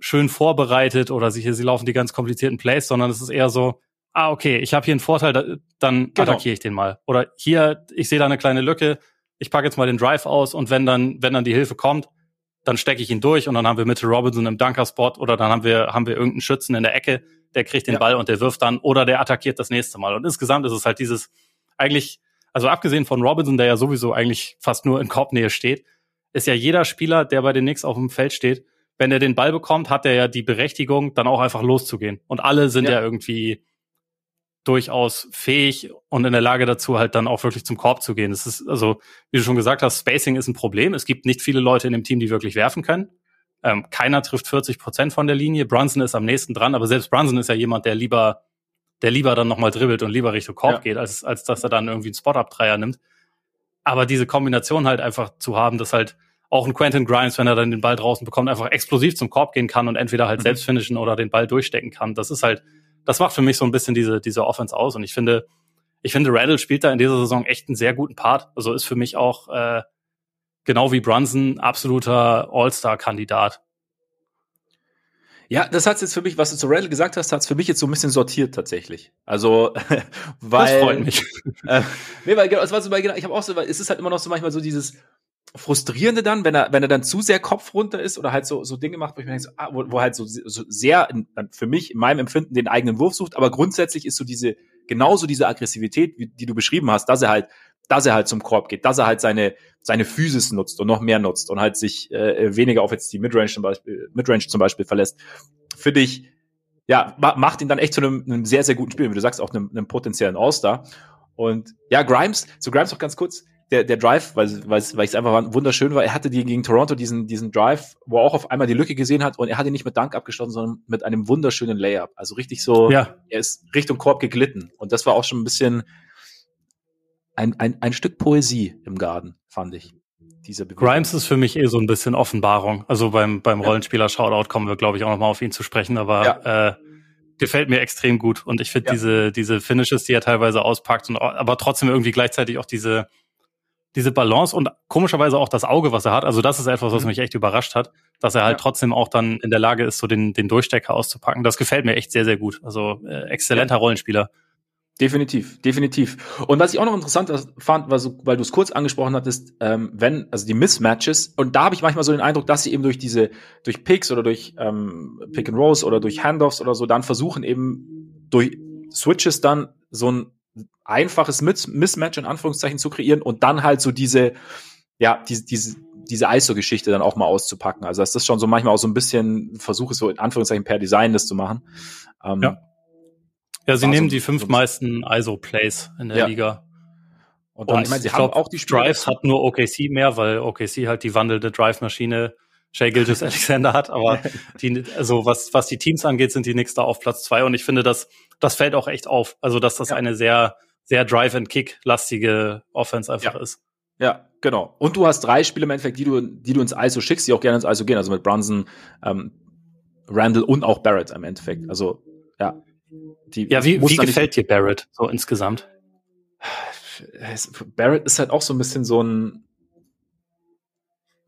schön vorbereitet oder sie, sie laufen die ganz komplizierten Plays, sondern es ist eher so, ah, okay, ich habe hier einen Vorteil, dann genau. attackiere ich den mal. Oder hier, ich sehe da eine kleine Lücke, ich packe jetzt mal den Drive aus und wenn dann, wenn dann die Hilfe kommt, dann stecke ich ihn durch und dann haben wir Mitchell Robinson im Dunker-Spot oder dann haben wir, haben wir irgendeinen Schützen in der Ecke, der kriegt den ja. Ball und der wirft dann oder der attackiert das nächste Mal. Und insgesamt ist es halt dieses, eigentlich, also abgesehen von Robinson, der ja sowieso eigentlich fast nur in Korbnähe steht, ist ja jeder Spieler, der bei den Knicks auf dem Feld steht, wenn er den Ball bekommt, hat er ja die Berechtigung, dann auch einfach loszugehen. Und alle sind ja, ja irgendwie durchaus fähig und in der Lage dazu, halt dann auch wirklich zum Korb zu gehen. Das ist, also, wie du schon gesagt hast, Spacing ist ein Problem. Es gibt nicht viele Leute in dem Team, die wirklich werfen können. Ähm, keiner trifft 40 Prozent von der Linie. Brunson ist am nächsten dran, aber selbst Brunson ist ja jemand, der lieber, der lieber dann nochmal dribbelt und lieber Richtung Korb ja. geht, als, als dass er dann irgendwie einen Spot-Up-Dreier nimmt. Aber diese Kombination halt einfach zu haben, dass halt auch ein Quentin Grimes, wenn er dann den Ball draußen bekommt, einfach explosiv zum Korb gehen kann und entweder halt mhm. selbst finishen oder den Ball durchstecken kann. Das ist halt, das macht für mich so ein bisschen diese, diese Offense aus. Und ich finde, ich finde, Randall spielt da in dieser Saison echt einen sehr guten Part. Also ist für mich auch äh, genau wie Brunson absoluter All-Star-Kandidat. Ja, das hat's jetzt für mich, was du zu Randall gesagt hast, hat's für mich jetzt so ein bisschen sortiert tatsächlich. Also, weil. *laughs* Das freut mich. Äh, nee, weil, genau, es war so, weil, genau, ich habe auch so, weil es ist halt immer noch so manchmal so dieses, frustrierende dann, wenn er, wenn er dann zu sehr Kopf runter ist oder halt so, so Dinge macht, wo ich mir denke, so, ah, wo, wo halt so, so sehr in, für mich in meinem Empfinden den eigenen Wurf sucht, aber grundsätzlich ist so diese, genauso diese Aggressivität, wie, die du beschrieben hast, dass er halt, dass er halt zum Korb geht, dass er halt seine, seine Physis nutzt und noch mehr nutzt und halt sich äh, weniger auf jetzt die Midrange zum Beispiel, Midrange zum Beispiel verlässt, finde ich, ja, macht ihn dann echt zu einem, einem sehr, sehr guten Spiel, wie du sagst, auch einem, einem potenziellen All-Star. Und ja, Grimes, zu Grimes noch ganz kurz, der, der Drive, weil, weil, weil es einfach wunderschön war, er hatte die gegen Toronto diesen, diesen Drive, wo er auch auf einmal die Lücke gesehen hat und er hat ihn nicht mit Dank abgeschlossen, sondern mit einem wunderschönen Layup. Also richtig so, ja. er ist Richtung Korb geglitten. Und das war auch schon ein bisschen ein, ein, ein Stück Poesie im Garten, fand ich. Diese Grimes ist für mich eh so ein bisschen Offenbarung. Also beim, beim Rollenspieler-Shoutout kommen wir, glaube ich, auch nochmal auf ihn zu sprechen, aber ja. äh, gefällt mir extrem gut. Und ich finde ja. diese, diese Finishes, die er teilweise auspackt, und aber trotzdem irgendwie gleichzeitig auch diese, diese Balance und komischerweise auch das Auge, was er hat. Also das ist etwas, was mhm. mich echt überrascht hat, dass er halt ja. trotzdem auch dann in der Lage ist, so den, den Durchstecker auszupacken. Das gefällt mir echt sehr, sehr gut. Also äh, exzellenter ja. Rollenspieler. Definitiv, definitiv. Und was ich auch noch interessant fand, war so, weil du es kurz angesprochen hattest, ähm, wenn, also die Mismatches, und da habe ich manchmal so den Eindruck, dass sie eben durch diese, durch Picks oder durch ähm, Pick and Rolls oder durch Handoffs oder so dann versuchen eben durch Switches dann so ein einfaches Mismatch in Anführungszeichen zu kreieren und dann halt so diese, ja, diese, diese, diese ISO-Geschichte dann auch mal auszupacken. Also dass das schon so manchmal auch so ein bisschen Versuch ist, so in Anführungszeichen per Design das zu machen. Ähm, ja. ja, sie nehmen so, die fünf meisten ISO-Plays in der ja. Liga. Und, und ich meine, sie haben glaub, auch die Spiele Drives hat nur OKC mehr, weil OKC halt die wandelnde Drive-Maschine Shay Gilgis *laughs* Alexander hat, aber die, also was, was die Teams angeht, sind die Knicks da auf Platz zwei und ich finde, das, das fällt auch echt auf. Also, dass das ja. eine sehr, sehr Drive-and-Kick-lastige Offense einfach ja. ist. Ja, genau. Und du hast drei Spiele im Endeffekt, die du, die du ins ISO schickst, die auch gerne ins ISO gehen, also mit Brunson, ähm, Randall und auch Barrett im Endeffekt. Also, ja. Die, ja, wie, wie gefällt dir Barrett so insgesamt? Barrett ist halt auch so ein bisschen so ein,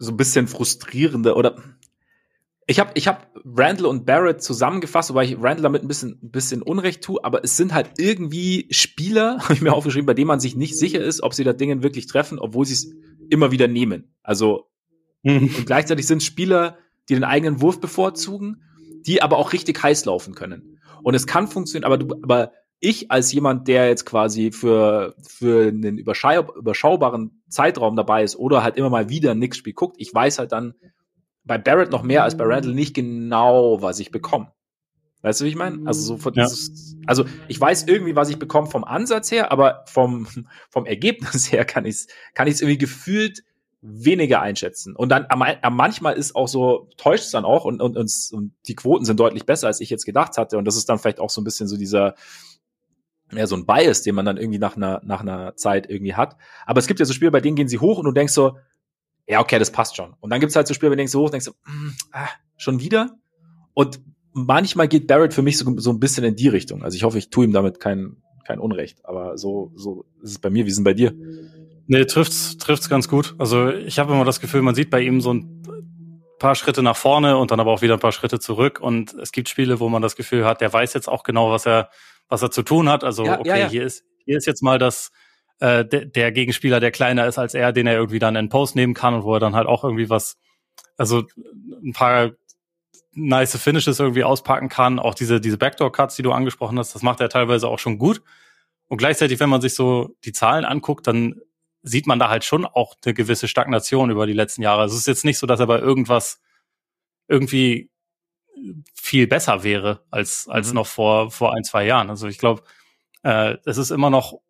so ein bisschen frustrierender oder ich habe ich hab Randall und Barrett zusammengefasst, wobei ich Randall damit ein bisschen, ein bisschen Unrecht tue, aber es sind halt irgendwie Spieler, *laughs* habe ich mir aufgeschrieben, bei denen man sich nicht sicher ist, ob sie da Dinge wirklich treffen, obwohl sie es immer wieder nehmen. Also mhm. und gleichzeitig sind Spieler, die den eigenen Wurf bevorzugen, die aber auch richtig heiß laufen können. Und es kann funktionieren, aber du, aber ich als jemand, der jetzt quasi für, für einen überschaubaren Zeitraum dabei ist oder halt immer mal wieder ein Knicks-Spiel guckt, ich weiß halt dann bei Barrett noch mehr als bei Randall nicht genau, was ich bekomme. Weißt du, wie ich meine? Also so von ja. dieses, also ich weiß irgendwie, was ich bekomme vom Ansatz her, aber vom, *laughs* vom Ergebnis her kann ich es kann ich's irgendwie gefühlt weniger einschätzen. Und dann manchmal ist auch so, täuscht es dann auch und, und, und, und die Quoten sind deutlich besser, als ich jetzt gedacht hatte. Und das ist dann vielleicht auch so ein bisschen so dieser, ja, so ein Bias, den man dann irgendwie nach einer, nach einer Zeit irgendwie hat. Aber es gibt ja so Spiele, bei denen gehen sie hoch und du denkst so, ja, okay, das passt schon. Und dann gibt's halt so Spiele, bei denen du hoch und denkst so, mm, ah, schon wieder? Und manchmal geht Barrett für mich so, so ein bisschen in die Richtung. Also ich hoffe, ich tue ihm damit kein, kein Unrecht. Aber so, so ist es bei mir. Wie ist es bei dir? Nee, trifft's, trifft's ganz gut. Also ich habe immer das Gefühl, man sieht bei ihm so ein paar Schritte nach vorne und dann aber auch wieder ein paar Schritte zurück. Und es gibt Spiele, wo man das Gefühl hat, der weiß jetzt auch genau, was er, was er zu tun hat. Also, Ja, okay, ja, ja. hier ist, hier ist jetzt mal das, äh, der, der Gegenspieler, der kleiner ist als er, den er irgendwie dann in Post nehmen kann und wo er dann halt auch irgendwie was, also ein paar nice Finishes irgendwie auspacken kann. Auch diese, diese Backdoor-Cuts, die du angesprochen hast, das macht er teilweise auch schon gut. Und gleichzeitig, wenn man sich so die Zahlen anguckt, dann sieht man da halt schon auch eine gewisse Stagnation über die letzten Jahre. Also es ist jetzt nicht so, dass er bei irgendwas irgendwie viel besser wäre als, als Mhm. noch vor, vor ein, zwei Jahren. Also ich glaube, äh, es ist immer noch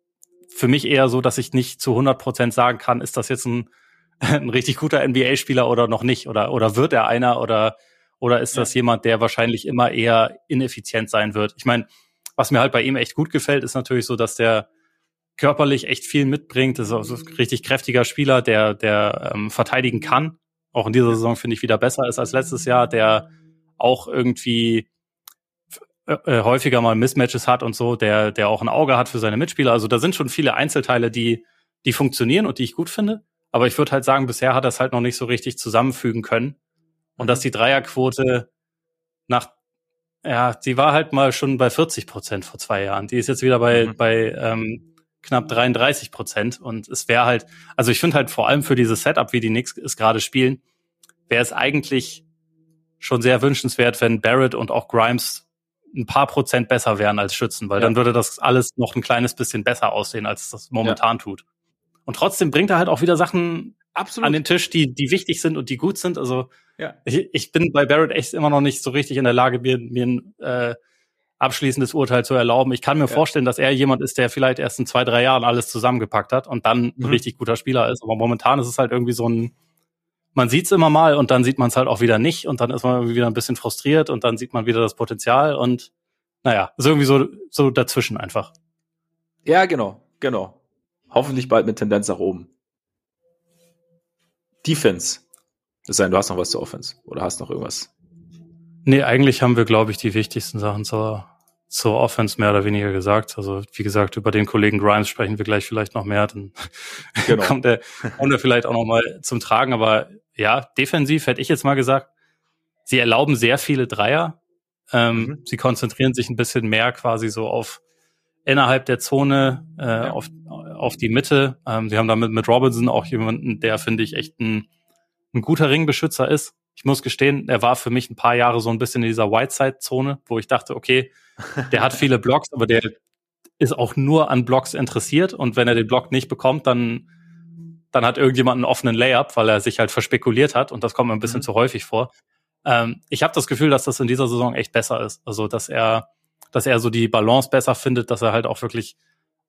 für mich eher so, dass ich nicht zu 100 Prozent sagen kann, ist das jetzt ein, *laughs* ein richtig guter NBA-Spieler oder noch nicht? Oder, oder wird er einer? Oder, oder ist das jemand, der wahrscheinlich immer eher ineffizient sein wird? Ich meine, was mir halt bei ihm echt gut gefällt, ist natürlich so, dass der körperlich echt viel mitbringt. Das ist auch so ein richtig kräftiger Spieler, der, der ähm, verteidigen kann. Auch in dieser Saison finde ich wieder besser ist als letztes Jahr, der auch irgendwie äh, äh, häufiger mal Mismatches hat und so, der, der auch ein Auge hat für seine Mitspieler. Also da sind schon viele Einzelteile, die, die funktionieren und die ich gut finde. Aber ich würde halt sagen, bisher hat er es halt noch nicht so richtig zusammenfügen können. Und dass die Dreierquote nach, ja, die war halt mal schon bei 40 Prozent vor zwei Jahren. Die ist jetzt wieder bei, Mhm. bei ähm, knapp 33 Prozent. Und es wäre halt, also ich finde halt vor allem für dieses Setup, wie die Knicks es gerade spielen, wäre es eigentlich schon sehr wünschenswert, wenn Barrett und auch Grimes ein paar Prozent besser wären als Schützen, weil Ja. dann würde das alles noch ein kleines bisschen besser aussehen, als das momentan tut. Und trotzdem bringt er halt auch wieder Sachen Absolut. an den Tisch, die, die wichtig sind und die gut sind. Also ja. ich, ich bin bei Barrett echt immer noch nicht so richtig in der Lage, mir, mir ein äh, abschließendes Urteil zu erlauben. Ich kann mir Ja. vorstellen, dass er jemand ist, der vielleicht erst in zwei, drei Jahren alles zusammengepackt hat und dann ein Mhm. richtig guter Spieler ist. Aber momentan ist es halt irgendwie so ein, man sieht es immer mal und dann sieht man es halt auch wieder nicht und dann ist man irgendwie wieder ein bisschen frustriert und dann sieht man wieder das Potenzial und naja, ist irgendwie so, so dazwischen einfach. Ja, genau, genau. Hoffentlich bald mit Tendenz nach oben. Defense. Sei denn, du hast noch was zur Offense oder hast noch irgendwas. Nee, eigentlich haben wir, glaube ich, die wichtigsten Sachen zur, zur Offense mehr oder weniger gesagt. Also, wie gesagt, über den Kollegen Grimes sprechen wir gleich vielleicht noch mehr. Dann Genau. *laughs* kommt er, kommt er vielleicht auch noch mal zum Tragen. Aber ja, defensiv hätte ich jetzt mal gesagt, sie erlauben sehr viele Dreier. Ähm, Mhm. Sie konzentrieren sich ein bisschen mehr quasi so auf innerhalb der Zone, äh, Ja. auf, auf die Mitte. Ähm, sie haben damit mit Robinson auch jemanden, der, finde ich, echt ein, ein guter Ringbeschützer ist. Ich muss gestehen, er war für mich ein paar Jahre so ein bisschen in dieser Whiteside-Zone, wo ich dachte, okay, der hat viele *laughs* Blocks, aber der ist auch nur an Blocks interessiert und wenn er den Block nicht bekommt, dann, dann hat irgendjemand einen offenen Layup, weil er sich halt verspekuliert hat und das kommt mir ein bisschen Mhm. zu häufig vor. Ähm, ich habe das Gefühl, dass das in dieser Saison echt besser ist. Also, dass er, dass er so die Balance besser findet, dass er halt auch wirklich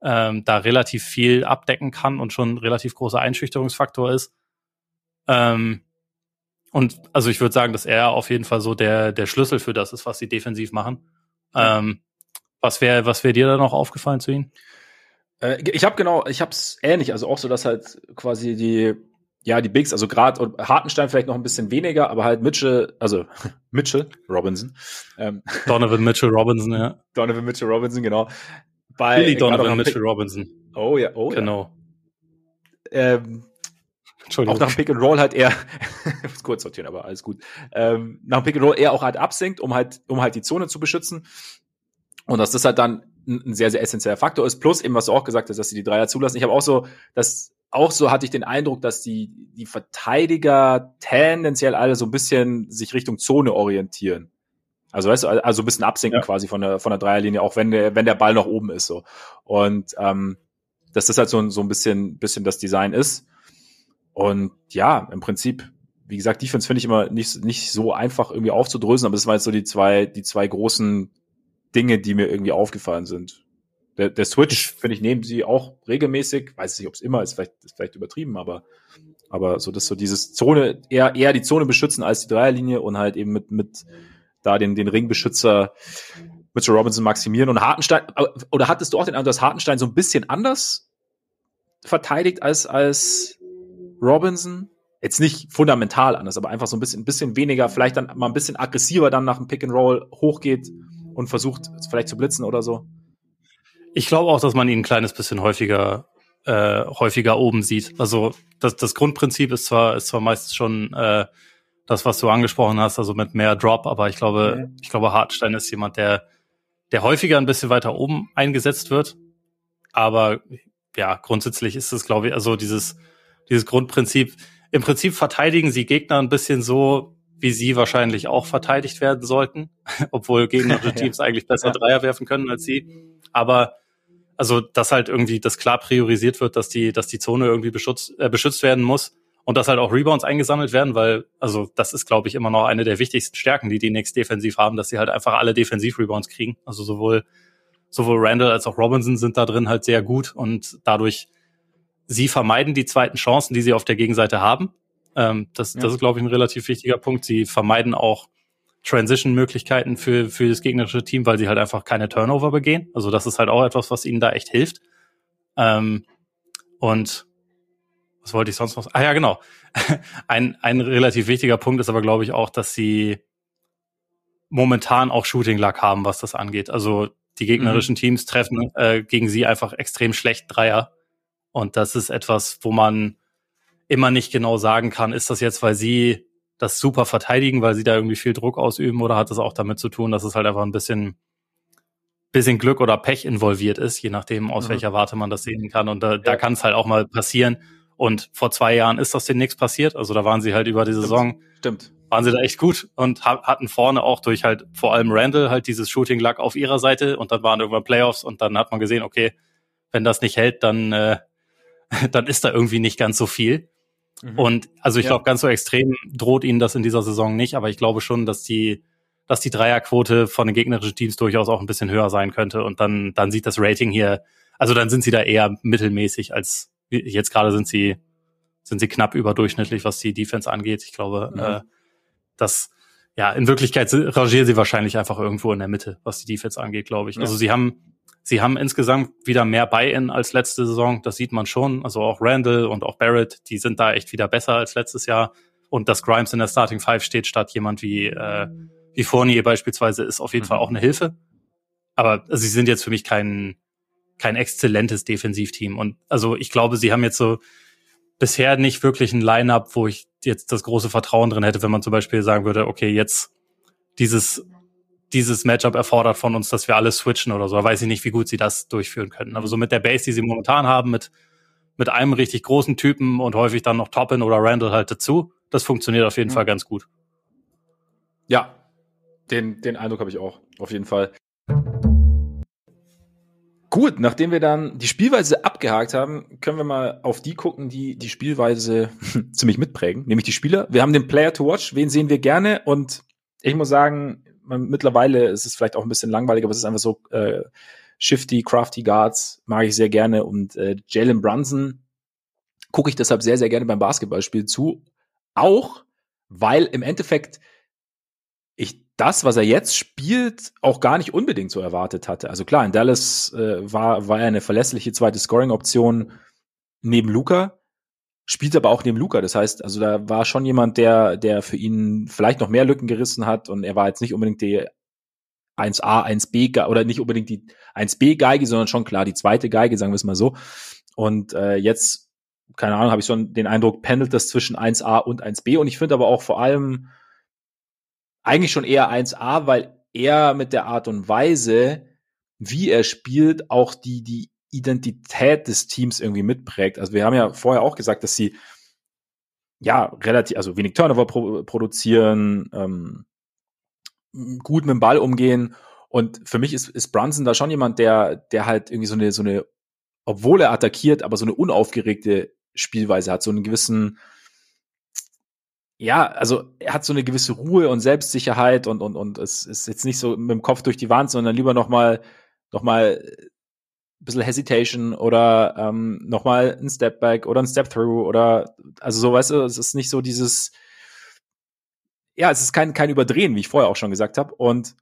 ähm, da relativ viel abdecken kann und schon ein relativ großer Einschüchterungsfaktor ist. Ähm, und also ich würde sagen, dass er auf jeden Fall so der, der Schlüssel für das ist, was sie defensiv machen. Ähm, was wäre was wär dir da noch aufgefallen zu ihm? Äh, ich habe genau, ich habe es ähnlich, also auch so, dass halt quasi die, ja, die Bigs, also gerade Hartenstein vielleicht noch ein bisschen weniger, aber halt Mitchell, also *laughs* Mitchell Robinson, ähm, *laughs* Donovan Mitchell Robinson, ja. Donovan Mitchell Robinson, genau. Bei Billy Donovan Mitchell Pick- Robinson. Oh ja, oh Genau. ja. Ähm, Entschuldigung. auch nach dem Pick and Roll halt eher, *laughs* kurz sortieren, aber alles gut. Ähm, nach dem Pick and Roll eher auch halt absinkt, um halt, um halt die Zone zu beschützen. Und dass das halt dann ein, sehr, sehr essentieller Faktor ist. Plus eben, was du auch gesagt hast, dass sie die Dreier zulassen. Ich habe auch so, dass auch so hatte ich den Eindruck, dass die, die Verteidiger tendenziell alle so ein bisschen sich Richtung Zone orientieren. Also weißt du, also ein bisschen absinken Ja. quasi von der, von der Dreierlinie, auch wenn der, wenn der Ball noch oben ist. so. Und ähm, dass das halt so, ein- so ein bisschen, bisschen das Design ist. Und ja, im Prinzip, wie gesagt, Defense finde ich immer nicht, nicht so einfach irgendwie aufzudrösen, aber das waren jetzt so die zwei, die zwei großen Dinge, die mir irgendwie aufgefallen sind. Der, der Switch, finde ich, nehmen sie auch regelmäßig. Weiß nicht, ob es immer ist, vielleicht, ist vielleicht übertrieben, aber, aber so das so dieses Zone, eher, eher die Zone beschützen als die Dreierlinie und halt eben mit, mit da den, den Ringbeschützer Mitchell Robinson maximieren und Hartenstein, oder hattest du auch den Eindruck, dass Hartenstein so ein bisschen anders verteidigt als, als Robinson? Jetzt nicht fundamental anders, aber einfach so ein bisschen, ein bisschen weniger, vielleicht dann mal ein bisschen aggressiver dann nach dem Pick and Roll hochgeht und versucht vielleicht zu blitzen oder so. Ich glaube auch, dass man ihn ein kleines bisschen häufiger äh, häufiger oben sieht. Also das, das Grundprinzip ist zwar ist zwar meistens schon äh, das, was du angesprochen hast, also mit mehr Drop, aber ich glaube, Mhm. ich glaube, Hartstein ist jemand, der der häufiger ein bisschen weiter oben eingesetzt wird. Aber ja, grundsätzlich ist es, glaube ich, also dieses, dieses Grundprinzip. Im Prinzip verteidigen sie Gegner ein bisschen so, wie sie wahrscheinlich auch verteidigt werden sollten, *laughs* obwohl gegnerische *laughs* Teams ja. eigentlich besser ja. Dreier werfen können als sie. Aber also, dass halt irgendwie das klar priorisiert wird, dass die, dass die Zone irgendwie beschützt, äh, beschützt werden muss und dass halt auch Rebounds eingesammelt werden, weil, also, das ist, glaube ich, immer noch eine der wichtigsten Stärken, die die Knicks defensiv haben, dass sie halt einfach alle Defensiv-Rebounds kriegen. Also sowohl, sowohl Randall als auch Robinson sind da drin halt sehr gut und dadurch, sie vermeiden die zweiten Chancen, die sie auf der Gegenseite haben. Ähm, das, ja. das ist, glaube ich, ein relativ wichtiger Punkt. Sie vermeiden auch Transition-Möglichkeiten für, für das gegnerische Team, weil sie halt einfach keine Turnover begehen. Also das ist halt auch etwas, was ihnen da echt hilft. Ähm, und was wollte ich sonst noch? Ah ja, genau. *laughs* ein, ein relativ wichtiger Punkt ist aber, glaube ich, auch, dass sie momentan auch Shooting Luck haben, was das angeht. Also die gegnerischen mhm. Teams treffen äh, gegen sie einfach extrem schlecht Dreier. Und das ist etwas, wo man immer nicht genau sagen kann, ist das jetzt, weil sie das super verteidigen, weil sie da irgendwie viel Druck ausüben oder hat das auch damit zu tun, dass es halt einfach ein bisschen bisschen Glück oder Pech involviert ist, je nachdem, aus mhm. welcher Warte man das sehen kann. Und da, ja. da kann es halt auch mal passieren. Und vor zwei Jahren ist das denen nichts passiert. Also da waren sie halt über die Stimmt. Saison, Stimmt. waren sie da echt gut und hatten vorne auch durch halt vor allem Randall halt dieses Shooting Luck auf ihrer Seite und dann waren irgendwann Playoffs und dann hat man gesehen, okay, wenn das nicht hält, dann, äh, *laughs* dann ist da irgendwie nicht ganz so viel. Mhm. Und also ich ja. glaube, ganz so extrem droht ihnen das in dieser Saison nicht, aber ich glaube schon, dass die, dass die Dreierquote von den gegnerischen Teams durchaus auch ein bisschen höher sein könnte. Und dann, dann sieht das Rating hier, also dann sind sie da eher mittelmäßig als jetzt gerade sind sie, sind sie knapp überdurchschnittlich, was die Defense angeht. Ich glaube, mhm. äh, dass ja, in Wirklichkeit rangieren sie wahrscheinlich einfach irgendwo in der Mitte, was die Defense angeht, glaube ich. Ja. Also sie haben Sie haben insgesamt wieder mehr Buy-in als letzte Saison. Das sieht man schon. Also auch Randall und auch Barrett, die sind da echt wieder besser als letztes Jahr. Und dass Grimes in der Starting Five steht statt jemand wie, äh, wie Fournier beispielsweise, ist auf jeden mhm. Fall auch eine Hilfe. Aber also, sie sind jetzt für mich kein, kein exzellentes Defensivteam. Und also ich glaube, sie haben jetzt so bisher nicht wirklich ein Line-up, wo ich jetzt das große Vertrauen drin hätte, wenn man zum Beispiel sagen würde, okay, jetzt dieses dieses Matchup erfordert von uns, dass wir alles switchen oder so. Da weiß ich nicht, wie gut sie das durchführen können. Aber so mit der Base, die sie momentan haben, mit, mit einem richtig großen Typen und häufig dann noch Toppin oder Randall halt dazu, das funktioniert auf jeden mhm. Fall ganz gut. Ja, den, den Eindruck habe ich auch, auf jeden Fall. Gut, nachdem wir dann die Spielweise abgehakt haben, können wir mal auf die gucken, die die Spielweise *laughs* ziemlich mitprägen, nämlich die Spieler. Wir haben den Player to Watch, wen sehen wir gerne und ich muss sagen, man, mittlerweile ist es vielleicht auch ein bisschen langweilig, aber es ist einfach so äh, shifty, crafty Guards mag ich sehr gerne und äh, Jalen Brunson gucke ich deshalb sehr, sehr gerne beim Basketballspiel zu. Auch, weil im Endeffekt ich das, was er jetzt spielt, auch gar nicht unbedingt so erwartet hatte. Also klar, in Dallas äh, war, war er eine verlässliche zweite Scoring-Option neben Luca spielt aber auch neben Luca. Das heißt, also da war schon jemand, der, der für ihn vielleicht noch mehr Lücken gerissen hat und er war jetzt nicht unbedingt die 1A, 1B oder nicht unbedingt die 1B-Geige, sondern schon klar die zweite Geige, sagen wir es mal so. Und äh, jetzt, keine Ahnung, habe ich schon den Eindruck, pendelt das zwischen 1A und 1B. Und ich finde aber auch vor allem eigentlich schon eher 1A, weil er mit der Art und Weise, wie er spielt, auch die, die Identität des Teams irgendwie mitprägt. Also wir haben ja vorher auch gesagt, dass sie ja relativ, also wenig Turnover pro, produzieren, ähm, gut mit dem Ball umgehen. Und für mich ist, ist Brunson da schon jemand, der, der halt irgendwie so eine, so eine, obwohl er attackiert, aber so eine unaufgeregte Spielweise hat, so einen gewissen, ja, also er hat so eine gewisse Ruhe und Selbstsicherheit und, und, und es ist jetzt nicht so mit dem Kopf durch die Wand, sondern lieber nochmal noch mal bisschen Hesitation oder ähm, nochmal ein Step Back oder ein Step Through oder also so, weißt du, es ist nicht so dieses, ja, es ist kein, kein Überdrehen, wie ich vorher auch schon gesagt habe. Und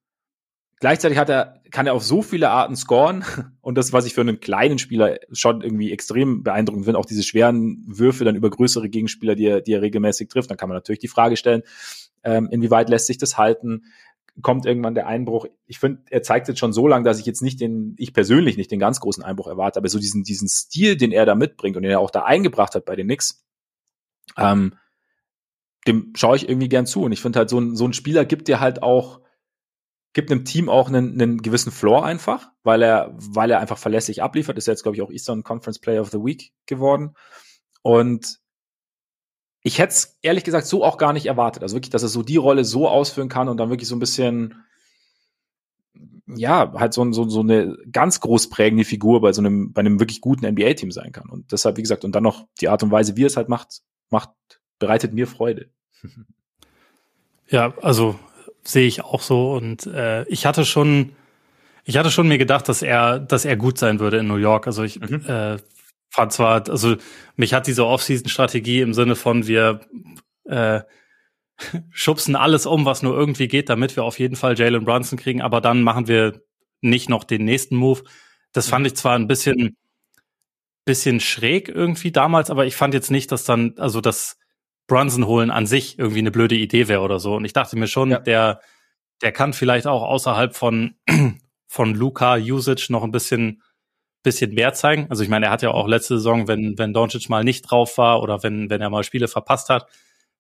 gleichzeitig hat er, kann er auf so viele Arten scoren. *laughs* Und das, was ich für einen kleinen Spieler schon irgendwie extrem beeindruckend finde, auch diese schweren Würfe dann über größere Gegenspieler, die er, die er regelmäßig trifft, dann kann man natürlich die Frage stellen, ähm, inwieweit lässt sich das halten? Kommt irgendwann der Einbruch. Ich finde, er zeigt jetzt schon so lange, dass ich jetzt nicht den, ich persönlich nicht den ganz großen Einbruch erwarte, aber so diesen, diesen Stil, den er da mitbringt und den er auch da eingebracht hat bei den Knicks, ähm, dem schaue ich irgendwie gern zu. Und ich finde halt, so ein, so ein Spieler gibt dir halt auch gibt einem Team auch einen, einen gewissen Floor einfach, weil er, weil er einfach verlässlich abliefert. Ist jetzt, glaube ich, auch Eastern Conference Player of the Week geworden. Und ich hätte es ehrlich gesagt so auch gar nicht erwartet. Also wirklich, dass er so die Rolle so ausführen kann und dann wirklich so ein bisschen, ja, halt so, so, so eine ganz groß prägende Figur bei so einem, bei einem wirklich guten NBA-Team sein kann. Und deshalb, wie gesagt, und dann noch die Art und Weise, wie er es halt macht, macht, bereitet mir Freude. *laughs* Ja, also sehe ich auch so. Und äh, ich hatte schon, ich hatte schon mir gedacht, dass er, dass er gut sein würde in New York. Also ich mhm. äh, fand zwar, also mich hat diese Offseason-Strategie im Sinne von wir äh, *laughs* schubsen alles um, was nur irgendwie geht, damit wir auf jeden Fall Jalen Brunson kriegen, aber dann machen wir nicht noch den nächsten Move. Das fand ich zwar ein bisschen, bisschen schräg irgendwie damals, aber ich fand jetzt nicht, dass dann, also das Brunson holen an sich irgendwie eine blöde Idee wäre oder so. Und ich dachte mir schon, ja. der, der kann vielleicht auch außerhalb von, *clears throat* von Luca Usage noch ein bisschen, bisschen mehr zeigen. Also ich meine, er hat ja auch letzte Saison, wenn, wenn Doncic mal nicht drauf war oder wenn, wenn er mal Spiele verpasst hat,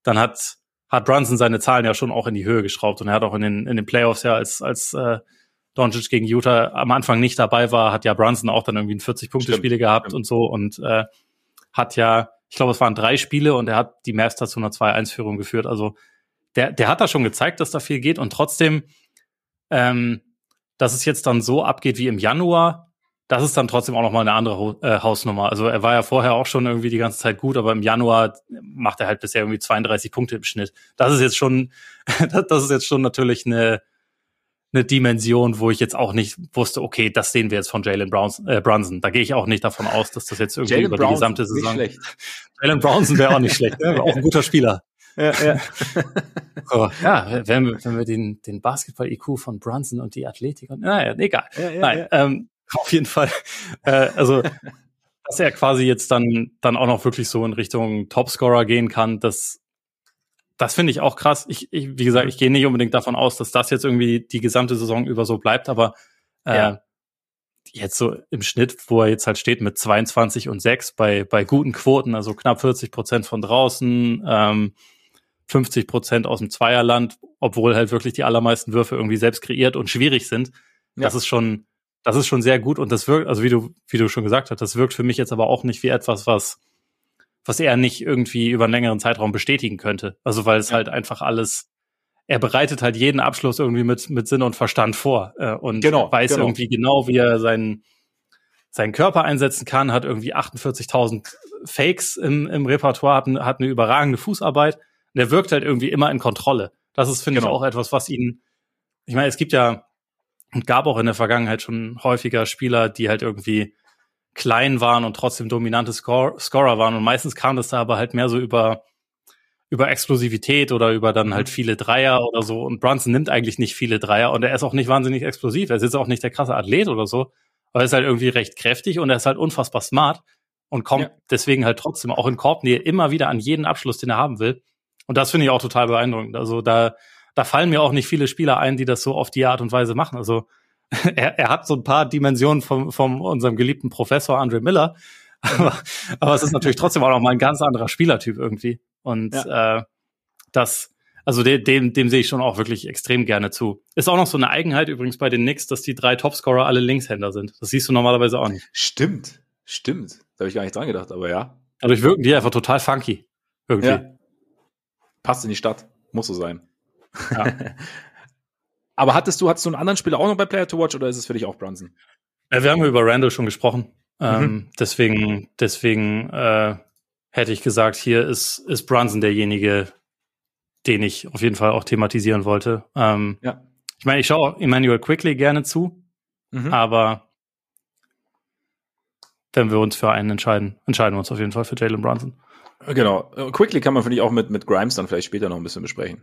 dann hat, hat Brunson seine Zahlen ja schon auch in die Höhe geschraubt. Und er hat auch in den, in den Playoffs ja als, als äh, Doncic gegen Utah am Anfang nicht dabei war, hat ja Brunson auch dann irgendwie ein 40-Punkte-Spiele gehabt stimmt. und so und äh, hat ja ich glaube, es waren drei Spiele und er hat die Mavs zu einer 2-1-Führung geführt. Also der, der hat da schon gezeigt, dass da viel geht und trotzdem, ähm, dass es jetzt dann so abgeht wie im Januar, das ist dann trotzdem auch nochmal eine andere äh, Hausnummer. Also er war ja vorher auch schon irgendwie die ganze Zeit gut, aber im Januar macht er halt bisher irgendwie 32 Punkte im Schnitt. Das ist jetzt schon, *laughs* das ist jetzt schon natürlich eine, eine Dimension, wo ich jetzt auch nicht wusste, okay, das sehen wir jetzt von Jalen äh, Brunson. Da gehe ich auch nicht davon aus, dass das jetzt irgendwie Jalen über Brownson, die gesamte Saison. Nicht schlecht. *laughs* Jalen Brunson wäre auch nicht schlecht, ne? auch ein guter Spieler. Ja, ja. *laughs* so, ja wenn wir, wenn wir den, den Basketball-IQ von Brunson und die Athletik und naja, egal. Ja, ja, Nein, ja. Ähm, *laughs* auf jeden Fall. Äh, also dass er quasi jetzt dann dann auch noch wirklich so in Richtung Topscorer gehen kann, das das finde ich auch krass. Ich, ich, wie gesagt, ich gehe nicht unbedingt davon aus, dass das jetzt irgendwie die gesamte Saison über so bleibt, aber äh, ja. jetzt so im Schnitt, wo er jetzt halt steht mit 22 und 6 bei, bei guten Quoten, also knapp 40 Prozent von draußen, ähm, 50 Prozent aus dem Zweierland, obwohl halt wirklich die allermeisten Würfe irgendwie selbst kreiert und schwierig sind. Ja. Das ist schon, das ist schon sehr gut und das wirkt, also wie du, wie du schon gesagt hast, das wirkt für mich jetzt aber auch nicht wie etwas, was was er nicht irgendwie über einen längeren Zeitraum bestätigen könnte. Also weil es ja. halt einfach alles, er bereitet halt jeden Abschluss irgendwie mit, mit Sinn und Verstand vor äh, und genau, weiß genau. irgendwie genau, wie er seinen, seinen Körper einsetzen kann, hat irgendwie 48.000 Fakes im, im Repertoire, hat, hat eine überragende Fußarbeit. Und er wirkt halt irgendwie immer in Kontrolle. Das ist, finde genau. ich, auch etwas, was ihn, ich meine, es gibt ja und gab auch in der Vergangenheit schon häufiger Spieler, die halt irgendwie klein waren und trotzdem dominante Score Scorer waren. Und meistens kam das da aber halt mehr so über, über Explosivität oder über dann halt mhm. viele Dreier oder so. Und Brunson nimmt eigentlich nicht viele Dreier und er ist auch nicht wahnsinnig explosiv. Er ist jetzt auch nicht der krasse Athlet oder so, aber er ist halt irgendwie recht kräftig und er ist halt unfassbar smart und kommt ja. deswegen halt trotzdem auch in Korbnähe immer wieder an jeden Abschluss, den er haben will. Und das finde ich auch total beeindruckend. Also da, da fallen mir auch nicht viele Spieler ein, die das so auf die Art und Weise machen. Also *laughs* er, er hat so ein paar Dimensionen vom, vom unserem geliebten Professor Andre Miller, *laughs* aber, aber es ist natürlich trotzdem auch noch mal ein ganz anderer Spielertyp irgendwie. Und ja. äh, das, also dem, dem, dem sehe ich schon auch wirklich extrem gerne zu. Ist auch noch so eine Eigenheit übrigens bei den Knicks, dass die drei Topscorer alle Linkshänder sind. Das siehst du normalerweise auch nicht. Stimmt, stimmt. Da habe ich gar nicht dran gedacht, aber ja. Dadurch wirken die einfach total funky. Irgendwie. Ja. Passt in die Stadt. Muss so sein. Ja. *laughs* Aber hattest du, hattest du einen anderen Spieler auch noch bei Player to Watch oder ist es für dich auch Brunson? Ja, wir haben über Randall schon gesprochen. Ähm, mhm. deswegen, deswegen äh, hätte ich gesagt, hier ist, ist Brunson derjenige, den ich auf jeden Fall auch thematisieren wollte. Ähm, ja. Ich meine, ich schaue Emmanuel Quickly gerne zu, mhm. aber wenn wir uns für einen entscheiden, entscheiden wir uns auf jeden Fall für Jalen Brunson. Genau. Quickly kann man, finde ich, auch mit, mit Grimes dann vielleicht später noch ein bisschen besprechen.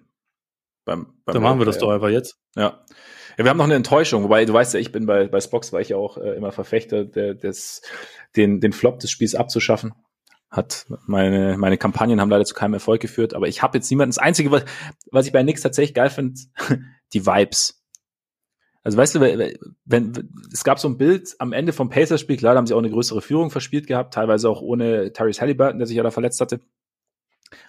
Beim, beim Dann machen wir das doch einfach jetzt. Ja. Ja, wir haben noch eine Enttäuschung, wobei du weißt ja, ich bin bei, bei Spox, war ich ja auch äh, immer Verfechter, der, des, den, den Flop des Spiels abzuschaffen. Hat meine, meine Kampagnen haben leider zu keinem Erfolg geführt, aber ich habe jetzt niemanden. Das Einzige, was, was ich bei Nix tatsächlich geil finde, *laughs* die Vibes. Also weißt du, wenn, wenn es gab so ein Bild am Ende vom Pacers-Spiel, klar, da haben sie auch eine größere Führung verspielt gehabt, teilweise auch ohne Tyrese Halliburton, der sich ja da verletzt hatte.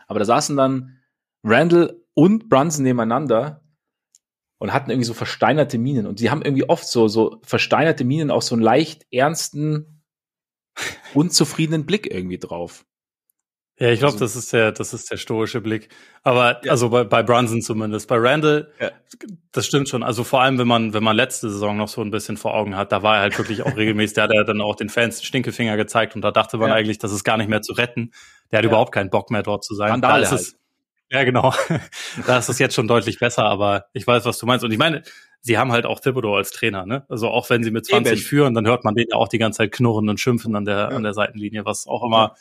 Aber da saßen dann Randall und Brunson nebeneinander und hatten irgendwie so versteinerte Minen. Und die haben irgendwie oft so, so versteinerte Minen auch so einen leicht ernsten, *laughs* unzufriedenen Blick irgendwie drauf. Ja, ich glaube, also, das ist der, das ist der stoische Blick. Aber ja. also bei, bei Brunson zumindest. Bei Randall, ja. das stimmt schon. Also vor allem, wenn man, wenn man letzte Saison noch so ein bisschen vor Augen hat, da war er halt wirklich auch *laughs* regelmäßig, der hat ja dann auch den Fans den Stinkefinger gezeigt und da dachte man ja. eigentlich, das ist gar nicht mehr zu retten. Der hat überhaupt keinen Bock mehr dort zu sein. Randall da ist es, halt. Ja, genau. *laughs* da ist es jetzt schon deutlich besser, aber ich weiß, was du meinst. Und ich meine, sie haben halt auch Thibodeau als Trainer, ne? Also auch wenn sie mit 20 Eben. führen, dann hört man den ja auch die ganze Zeit knurren und schimpfen an der, an der Seitenlinie, was auch immer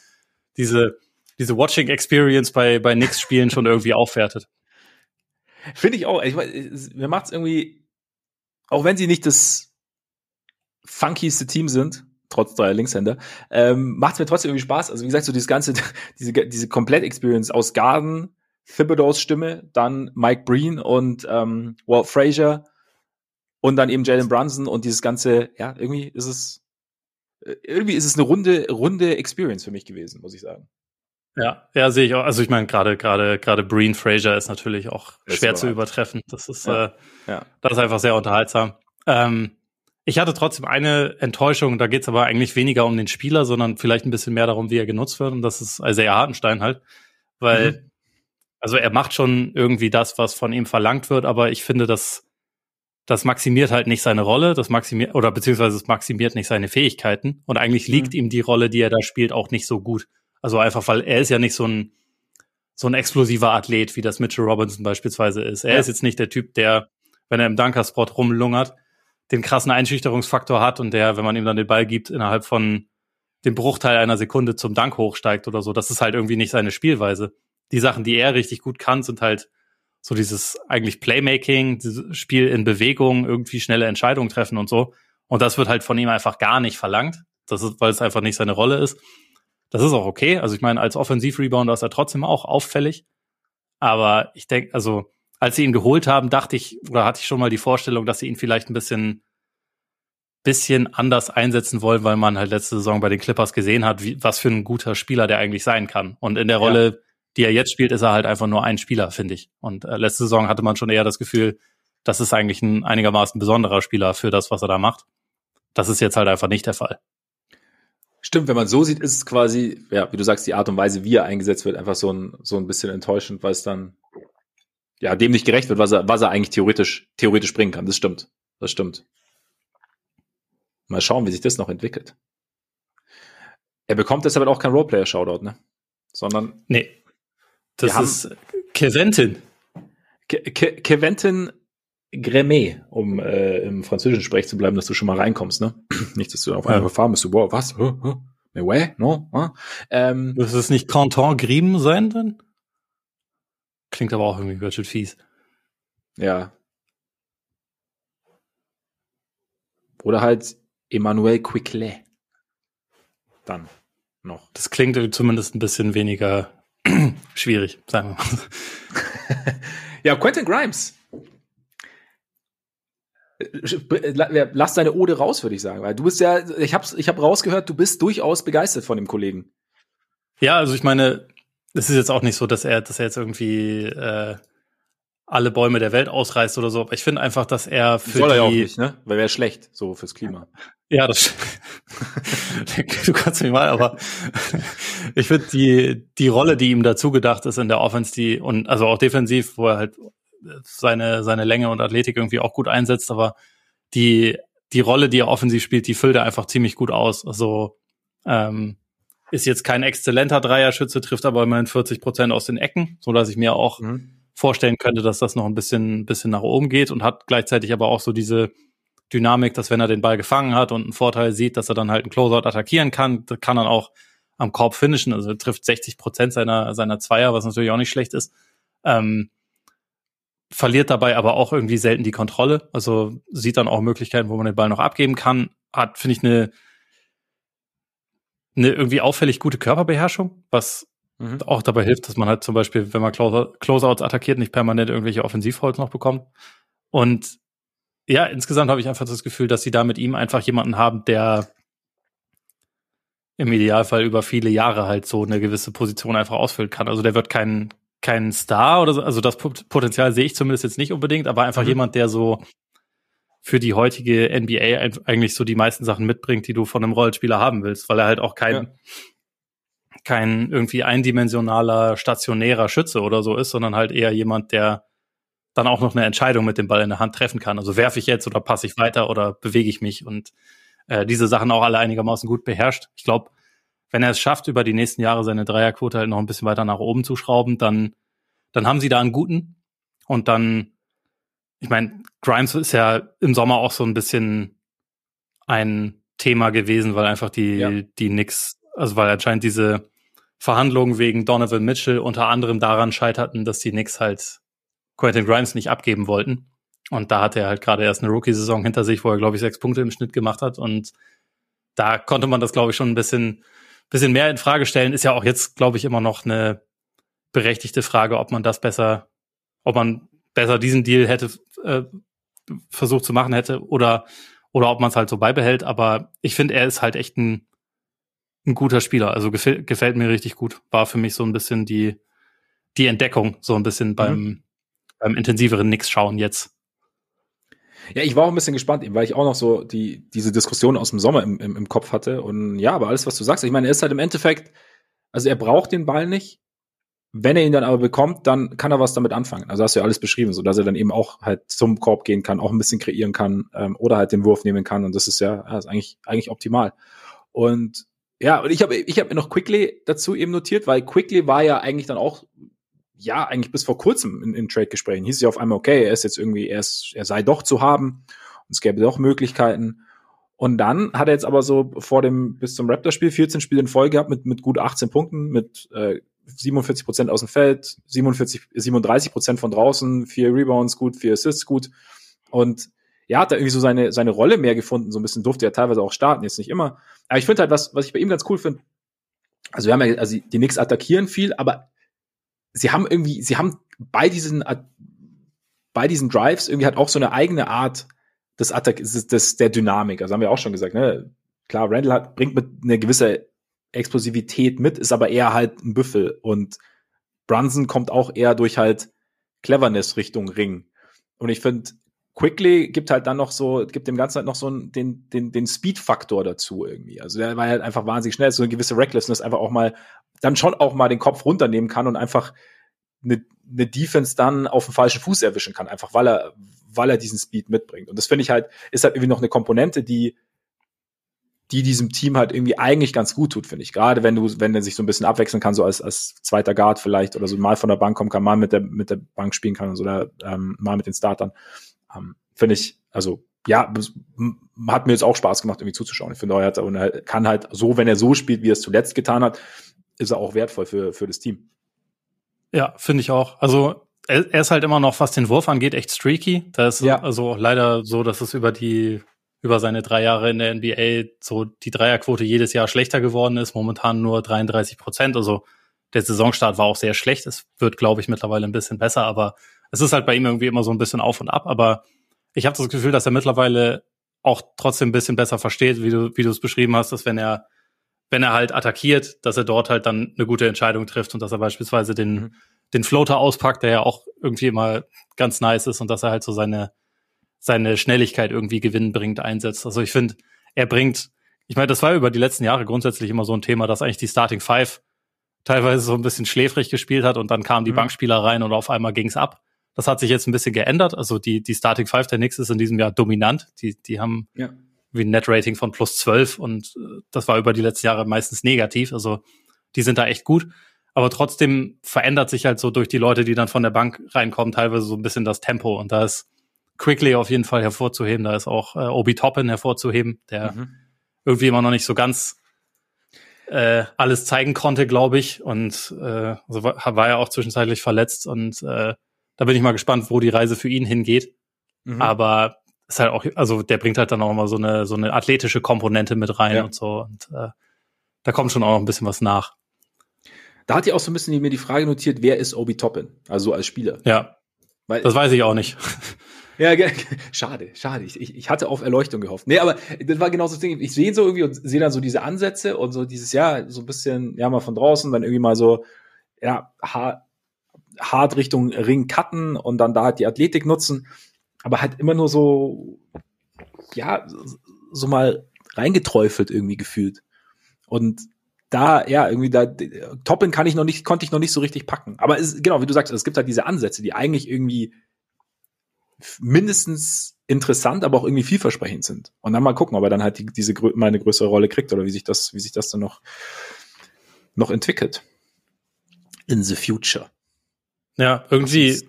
diese, diese Watching Experience bei, bei Knicks-Spielen schon irgendwie aufwertet. Finde ich auch. Ich weiß, mir macht's irgendwie, auch wenn sie nicht das funkieste Team sind, trotz dreier Linkshänder, ähm, macht mir trotzdem irgendwie Spaß. Also wie gesagt, so dieses ganze, *laughs* diese, diese Komplett-Experience aus Garden, Thibodeaus Stimme, dann Mike Breen und ähm, Walt Frazier und dann eben Jalen Brunson und dieses ganze, ja, irgendwie ist es, äh, irgendwie ist es eine runde, runde Experience für mich gewesen, muss ich sagen. Ja, ja, sehe ich auch. Also ich meine, gerade gerade gerade Breen Fraser ist natürlich auch ist schwer zu übertreffen. Das ist ja. Äh, ja. das ist einfach sehr unterhaltsam. Ähm, ich hatte trotzdem eine Enttäuschung, da geht es aber eigentlich weniger um den Spieler, sondern vielleicht ein bisschen mehr darum, wie er genutzt wird. Und das ist Isaiah Hartenstein halt. Weil, mhm. Also er macht schon irgendwie das, was von ihm verlangt wird, aber ich finde, das, das maximiert halt nicht seine Rolle, das maximiert, oder beziehungsweise es maximiert nicht seine Fähigkeiten. Und eigentlich liegt mhm. ihm die Rolle, die er da spielt, auch nicht so gut. Also einfach, weil er ist ja nicht so ein, so ein explosiver Athlet, wie das Mitchell Robinson beispielsweise ist. Er ja. ist jetzt nicht der Typ, der, wenn er im Dunkerspot rumlungert, den krassen Einschüchterungsfaktor hat und der, wenn man ihm dann den Ball gibt, innerhalb von dem Bruchteil einer Sekunde zum Dank hochsteigt oder so. Das ist halt irgendwie nicht seine Spielweise. Die Sachen, die er richtig gut kann, sind halt so dieses eigentlich Playmaking, dieses Spiel in Bewegung, irgendwie schnelle Entscheidungen treffen und so. Und das wird halt von ihm einfach gar nicht verlangt. Das ist, weil es einfach nicht seine Rolle ist. Das ist auch okay. Also ich meine, als Offensiv-Rebounder ist er trotzdem auch auffällig. Aber ich denke, also als sie ihn geholt haben, dachte ich, oder hatte ich schon mal die Vorstellung, dass sie ihn vielleicht ein bisschen, bisschen anders einsetzen wollen, weil man halt letzte Saison bei den Clippers gesehen hat, wie, was für ein guter Spieler der eigentlich sein kann. Und in der Rolle. Die er jetzt spielt, ist er halt einfach nur ein Spieler, finde ich. Und äh, letzte Saison hatte man schon eher das Gefühl, das ist eigentlich ein einigermaßen besonderer Spieler für das, was er da macht. Das ist jetzt halt einfach nicht der Fall. Stimmt, wenn man so sieht, ist es quasi, ja, wie du sagst, die Art und Weise, wie er eingesetzt wird, einfach so ein, so ein bisschen enttäuschend, weil es dann, ja, dem nicht gerecht wird, was er, was er eigentlich theoretisch, theoretisch bringen kann. Das stimmt. Das stimmt. Mal schauen, wie sich das noch entwickelt. Er bekommt deshalb auch kein Roleplayer-Shoutout, ne? Sondern. Nee. Das ist Keventin. Ke Ke Keventin Grémé, um äh, im französischen Sprech zu bleiben, dass du schon mal reinkommst, ne? *clears throat* Nicht, dass du auf einmal ja. fahren bist, du, wow, was? Mais ouais, non? Ähm, Muss es nicht Canton Grimm sein dann? Klingt aber auch irgendwie ganz schön fies. Ja. Oder halt Emmanuel Quiclet. Dann noch. Das klingt zumindest ein bisschen weniger *clears throat* schwierig, sagen wir mal. *laughs* ja, Quentin Grimes lass deine Ode raus, würde ich sagen, weil du bist ja, ich hab's, ich habe rausgehört, du bist durchaus begeistert von dem Kollegen. Ja, also ich meine, es ist jetzt auch nicht so, dass er, dass er jetzt irgendwie äh, alle Bäume der Welt ausreißt oder so. Aber ich finde einfach, dass er für Soll er die, ja auch nicht, ne? Weil wäre schlecht, so fürs Klima. Ja, das *laughs* du kannst mich mal, aber *laughs* ich finde die die Rolle, die ihm dazu gedacht ist in der Offense, die und also auch defensiv, wo er halt seine, seine Länge und Athletik irgendwie auch gut einsetzt, aber die, die Rolle, die er offensiv spielt, die füllt er einfach ziemlich gut aus. Also ähm, ist jetzt kein exzellenter Dreierschütze, trifft aber immerhin 40 Prozent aus den Ecken, so dass ich mir auch mhm. Vorstellen könnte, dass das noch ein bisschen, bisschen nach oben geht und hat gleichzeitig aber auch so diese Dynamik, dass wenn er den Ball gefangen hat und einen Vorteil sieht, dass er dann halt einen Closeout attackieren kann, kann dann auch am Korb finishen. Also trifft 60 Prozent seiner, seiner Zweier, was natürlich auch nicht schlecht ist. Ähm, verliert dabei aber auch irgendwie selten die Kontrolle. Also sieht dann auch Möglichkeiten, wo man den Ball noch abgeben kann. Hat, finde ich, eine, eine irgendwie auffällig gute Körperbeherrschung, was mhm. auch dabei hilft, dass man halt zum Beispiel, wenn man Closeouts attackiert, nicht permanent irgendwelche Offensivholz noch bekommt. Und ja, insgesamt habe ich einfach das Gefühl, dass sie da mit ihm einfach jemanden haben, der im Idealfall über viele Jahre halt so eine gewisse Position einfach ausfüllen kann. Also der wird kein, kein Star oder so, also das Potenzial sehe ich zumindest jetzt nicht unbedingt, aber einfach mhm. jemand, der so für die heutige NBA eigentlich so die meisten Sachen mitbringt, die du von einem Rollenspieler haben willst, weil er halt auch kein, ja. Kein irgendwie eindimensionaler, stationärer Schütze oder so ist, sondern halt eher jemand, der dann auch noch eine Entscheidung mit dem Ball in der Hand treffen kann. Also werfe ich jetzt oder passe ich weiter oder bewege ich mich und äh, diese Sachen auch alle einigermaßen gut beherrscht. Ich glaube, wenn er es schafft, über die nächsten Jahre seine Dreierquote halt noch ein bisschen weiter nach oben zu schrauben, dann, dann haben sie da einen guten. Und dann, ich meine, Grimes ist ja im Sommer auch so ein bisschen ein Thema gewesen, weil einfach die, ja. die Knicks, also weil anscheinend diese Verhandlungen wegen Donovan Mitchell unter anderem daran scheiterten, dass die Knicks halt Quentin Grimes nicht abgeben wollten. Und da hatte er halt gerade erst eine Rookie-Saison hinter sich, wo er, glaube ich, sechs Punkte im Schnitt gemacht hat. Und da konnte man das, glaube ich, schon ein bisschen bisschen mehr in Frage stellen, ist ja auch jetzt, glaube ich, immer noch eine berechtigte Frage, ob man das besser, ob man besser diesen Deal hätte äh, versucht zu machen hätte oder oder ob man es halt so beibehält. Aber ich finde, er ist halt echt ein, ein guter Spieler. Also gefäl gefällt mir richtig gut. War für mich so ein bisschen die die Entdeckung, so ein bisschen beim mhm. beim intensiveren Nix schauen jetzt. Ja, ich war auch ein bisschen gespannt, weil ich auch noch so die, diese Diskussion aus dem Sommer im, im, im Kopf hatte. Und ja, aber alles, was du sagst, ich meine, er ist halt im Endeffekt, also er braucht den Ball nicht. Wenn er ihn dann aber bekommt, dann kann er was damit anfangen. Also hast du ja alles beschrieben, so dass er dann eben auch halt zum Korb gehen kann, auch ein bisschen kreieren kann ähm, oder halt den Wurf nehmen kann. Und das ist ja, ja ist eigentlich, eigentlich optimal. Und ja, und ich habe ich hab mir noch Quickly dazu eben notiert, weil Quickly war ja eigentlich dann auch ja, eigentlich bis vor kurzem in, in Trade-Gesprächen hieß es ja auf einmal, okay, er ist jetzt irgendwie, er, ist, er sei doch zu haben und es gäbe doch Möglichkeiten. Und dann hat er jetzt aber so vor dem, bis zum Raptor-Spiel 14 Spiele in Folge gehabt mit, mit gut 18 Punkten, mit äh, 47 Prozent aus dem Feld, 47, 37 Prozent von draußen, vier Rebounds gut, vier Assists gut. Und ja, hat da irgendwie so seine, seine Rolle mehr gefunden, so ein bisschen durfte er teilweise auch starten, jetzt nicht immer. Aber ich finde halt, was, was ich bei ihm ganz cool finde, also wir haben ja, also die Knicks attackieren viel, aber sie haben irgendwie, sie haben bei diesen, bei diesen Drives irgendwie halt auch so eine eigene Art des Attack, des, des, der Dynamik. Also haben wir auch schon gesagt, ne? Klar, Randall hat, bringt mit eine gewisse Explosivität mit, ist aber eher halt ein Büffel und Brunson kommt auch eher durch halt Cleverness Richtung Ring. Und ich finde, Quickly gibt halt dann noch so, gibt dem Ganzen halt noch so den, den, den Speed-Faktor dazu irgendwie. Also der war halt einfach wahnsinnig schnell, so eine gewisse Recklessness, einfach auch mal, dann schon auch mal den Kopf runternehmen kann und einfach eine, eine Defense dann auf dem falschen Fuß erwischen kann, einfach weil er, weil er diesen Speed mitbringt. Und das finde ich halt, ist halt irgendwie noch eine Komponente, die, die diesem Team halt irgendwie eigentlich ganz gut tut, finde ich. Gerade wenn du, wenn er sich so ein bisschen abwechseln kann, so als, als zweiter Guard vielleicht oder so mal von der Bank kommen kann, mal mit der, mit der Bank spielen kann oder ähm, mal mit den Startern. Ähm, Finde ich, also ja, hat mir jetzt auch Spaß gemacht, irgendwie zuzuschauen. Ich finde, er hat, und er kann halt so, wenn er so spielt, wie er es zuletzt getan hat, ist er auch wertvoll für, für das Team. Ja, finde ich auch. Also er, er, ist halt immer noch, was den Wurf angeht, echt streaky. Da ist ja. also leider so, dass es über die über seine drei Jahre in der NBA so die Dreierquote jedes Jahr schlechter geworden ist. Momentan nur 33 Prozent. Also der Saisonstart war auch sehr schlecht. Es wird, glaube ich, mittlerweile ein bisschen besser, aber es ist halt bei ihm irgendwie immer so ein bisschen auf und ab, aber ich habe das Gefühl, dass er mittlerweile auch trotzdem ein bisschen besser versteht, wie du, wie du es beschrieben hast, dass wenn er, wenn er halt attackiert, dass er dort halt dann eine gute Entscheidung trifft und dass er beispielsweise den, mhm. den Floater auspackt, der ja auch irgendwie immer ganz nice ist und dass er halt so seine, seine Schnelligkeit irgendwie gewinnbringend einsetzt. Also ich finde, er bringt, ich meine, das war über die letzten Jahre grundsätzlich immer so ein Thema, dass eigentlich die Starting Five teilweise so ein bisschen schläfrig gespielt hat und dann kamen die mhm. Bankspieler rein und auf einmal ging's ab. Das hat sich jetzt ein bisschen geändert. Also die, die Starting Five der Knicks ist in diesem Jahr dominant. Die, die haben ja. wie ein Net-Rating von plus 12 und äh, das war über die letzten Jahre meistens negativ. Also die sind da echt gut. Aber trotzdem verändert sich halt so durch die Leute, die dann von der Bank reinkommen, teilweise so ein bisschen das Tempo. Und da ist Quickly auf jeden Fall hervorzuheben. Da ist auch äh, Obi Toppin hervorzuheben, der mhm. irgendwie immer noch nicht so ganz äh, alles zeigen konnte, glaube ich. Und äh, also war, war ja auch zwischenzeitlich verletzt und äh, da bin ich mal gespannt, wo die Reise für ihn hingeht. Mhm. Aber ist halt auch, also der bringt halt dann auch mal so eine, so eine athletische Komponente mit rein ja. und so. Und äh, da kommt schon auch noch ein bisschen was nach. Da hat ihr auch so ein bisschen mir die Frage notiert, wer ist Obi Toppin? Also als Spieler. Ja. Weil, das weiß ich auch nicht. *laughs* Ja, schade, schade. Ich, ich hatte auf Erleuchtung gehofft. Nee, aber das war genau so das Ding. Ich sehe so irgendwie und sehe dann so diese Ansätze und so dieses, ja, so ein bisschen, ja, mal von draußen, dann irgendwie mal so, ja, hart Richtung Ring cutten und dann da halt die Athletik nutzen, aber halt immer nur so, ja, so mal reingeträufelt irgendwie gefühlt. Und da, ja, irgendwie da, Toppin kann ich noch nicht, konnte ich noch nicht so richtig packen. Aber es, genau, wie du sagst, es gibt halt diese Ansätze, die eigentlich irgendwie mindestens interessant, aber auch irgendwie vielversprechend sind. Und dann mal gucken, ob er dann halt die, diese mal eine größere Rolle kriegt oder wie sich das, wie sich das dann noch, noch entwickelt. In the future. Ja, irgendwie ist,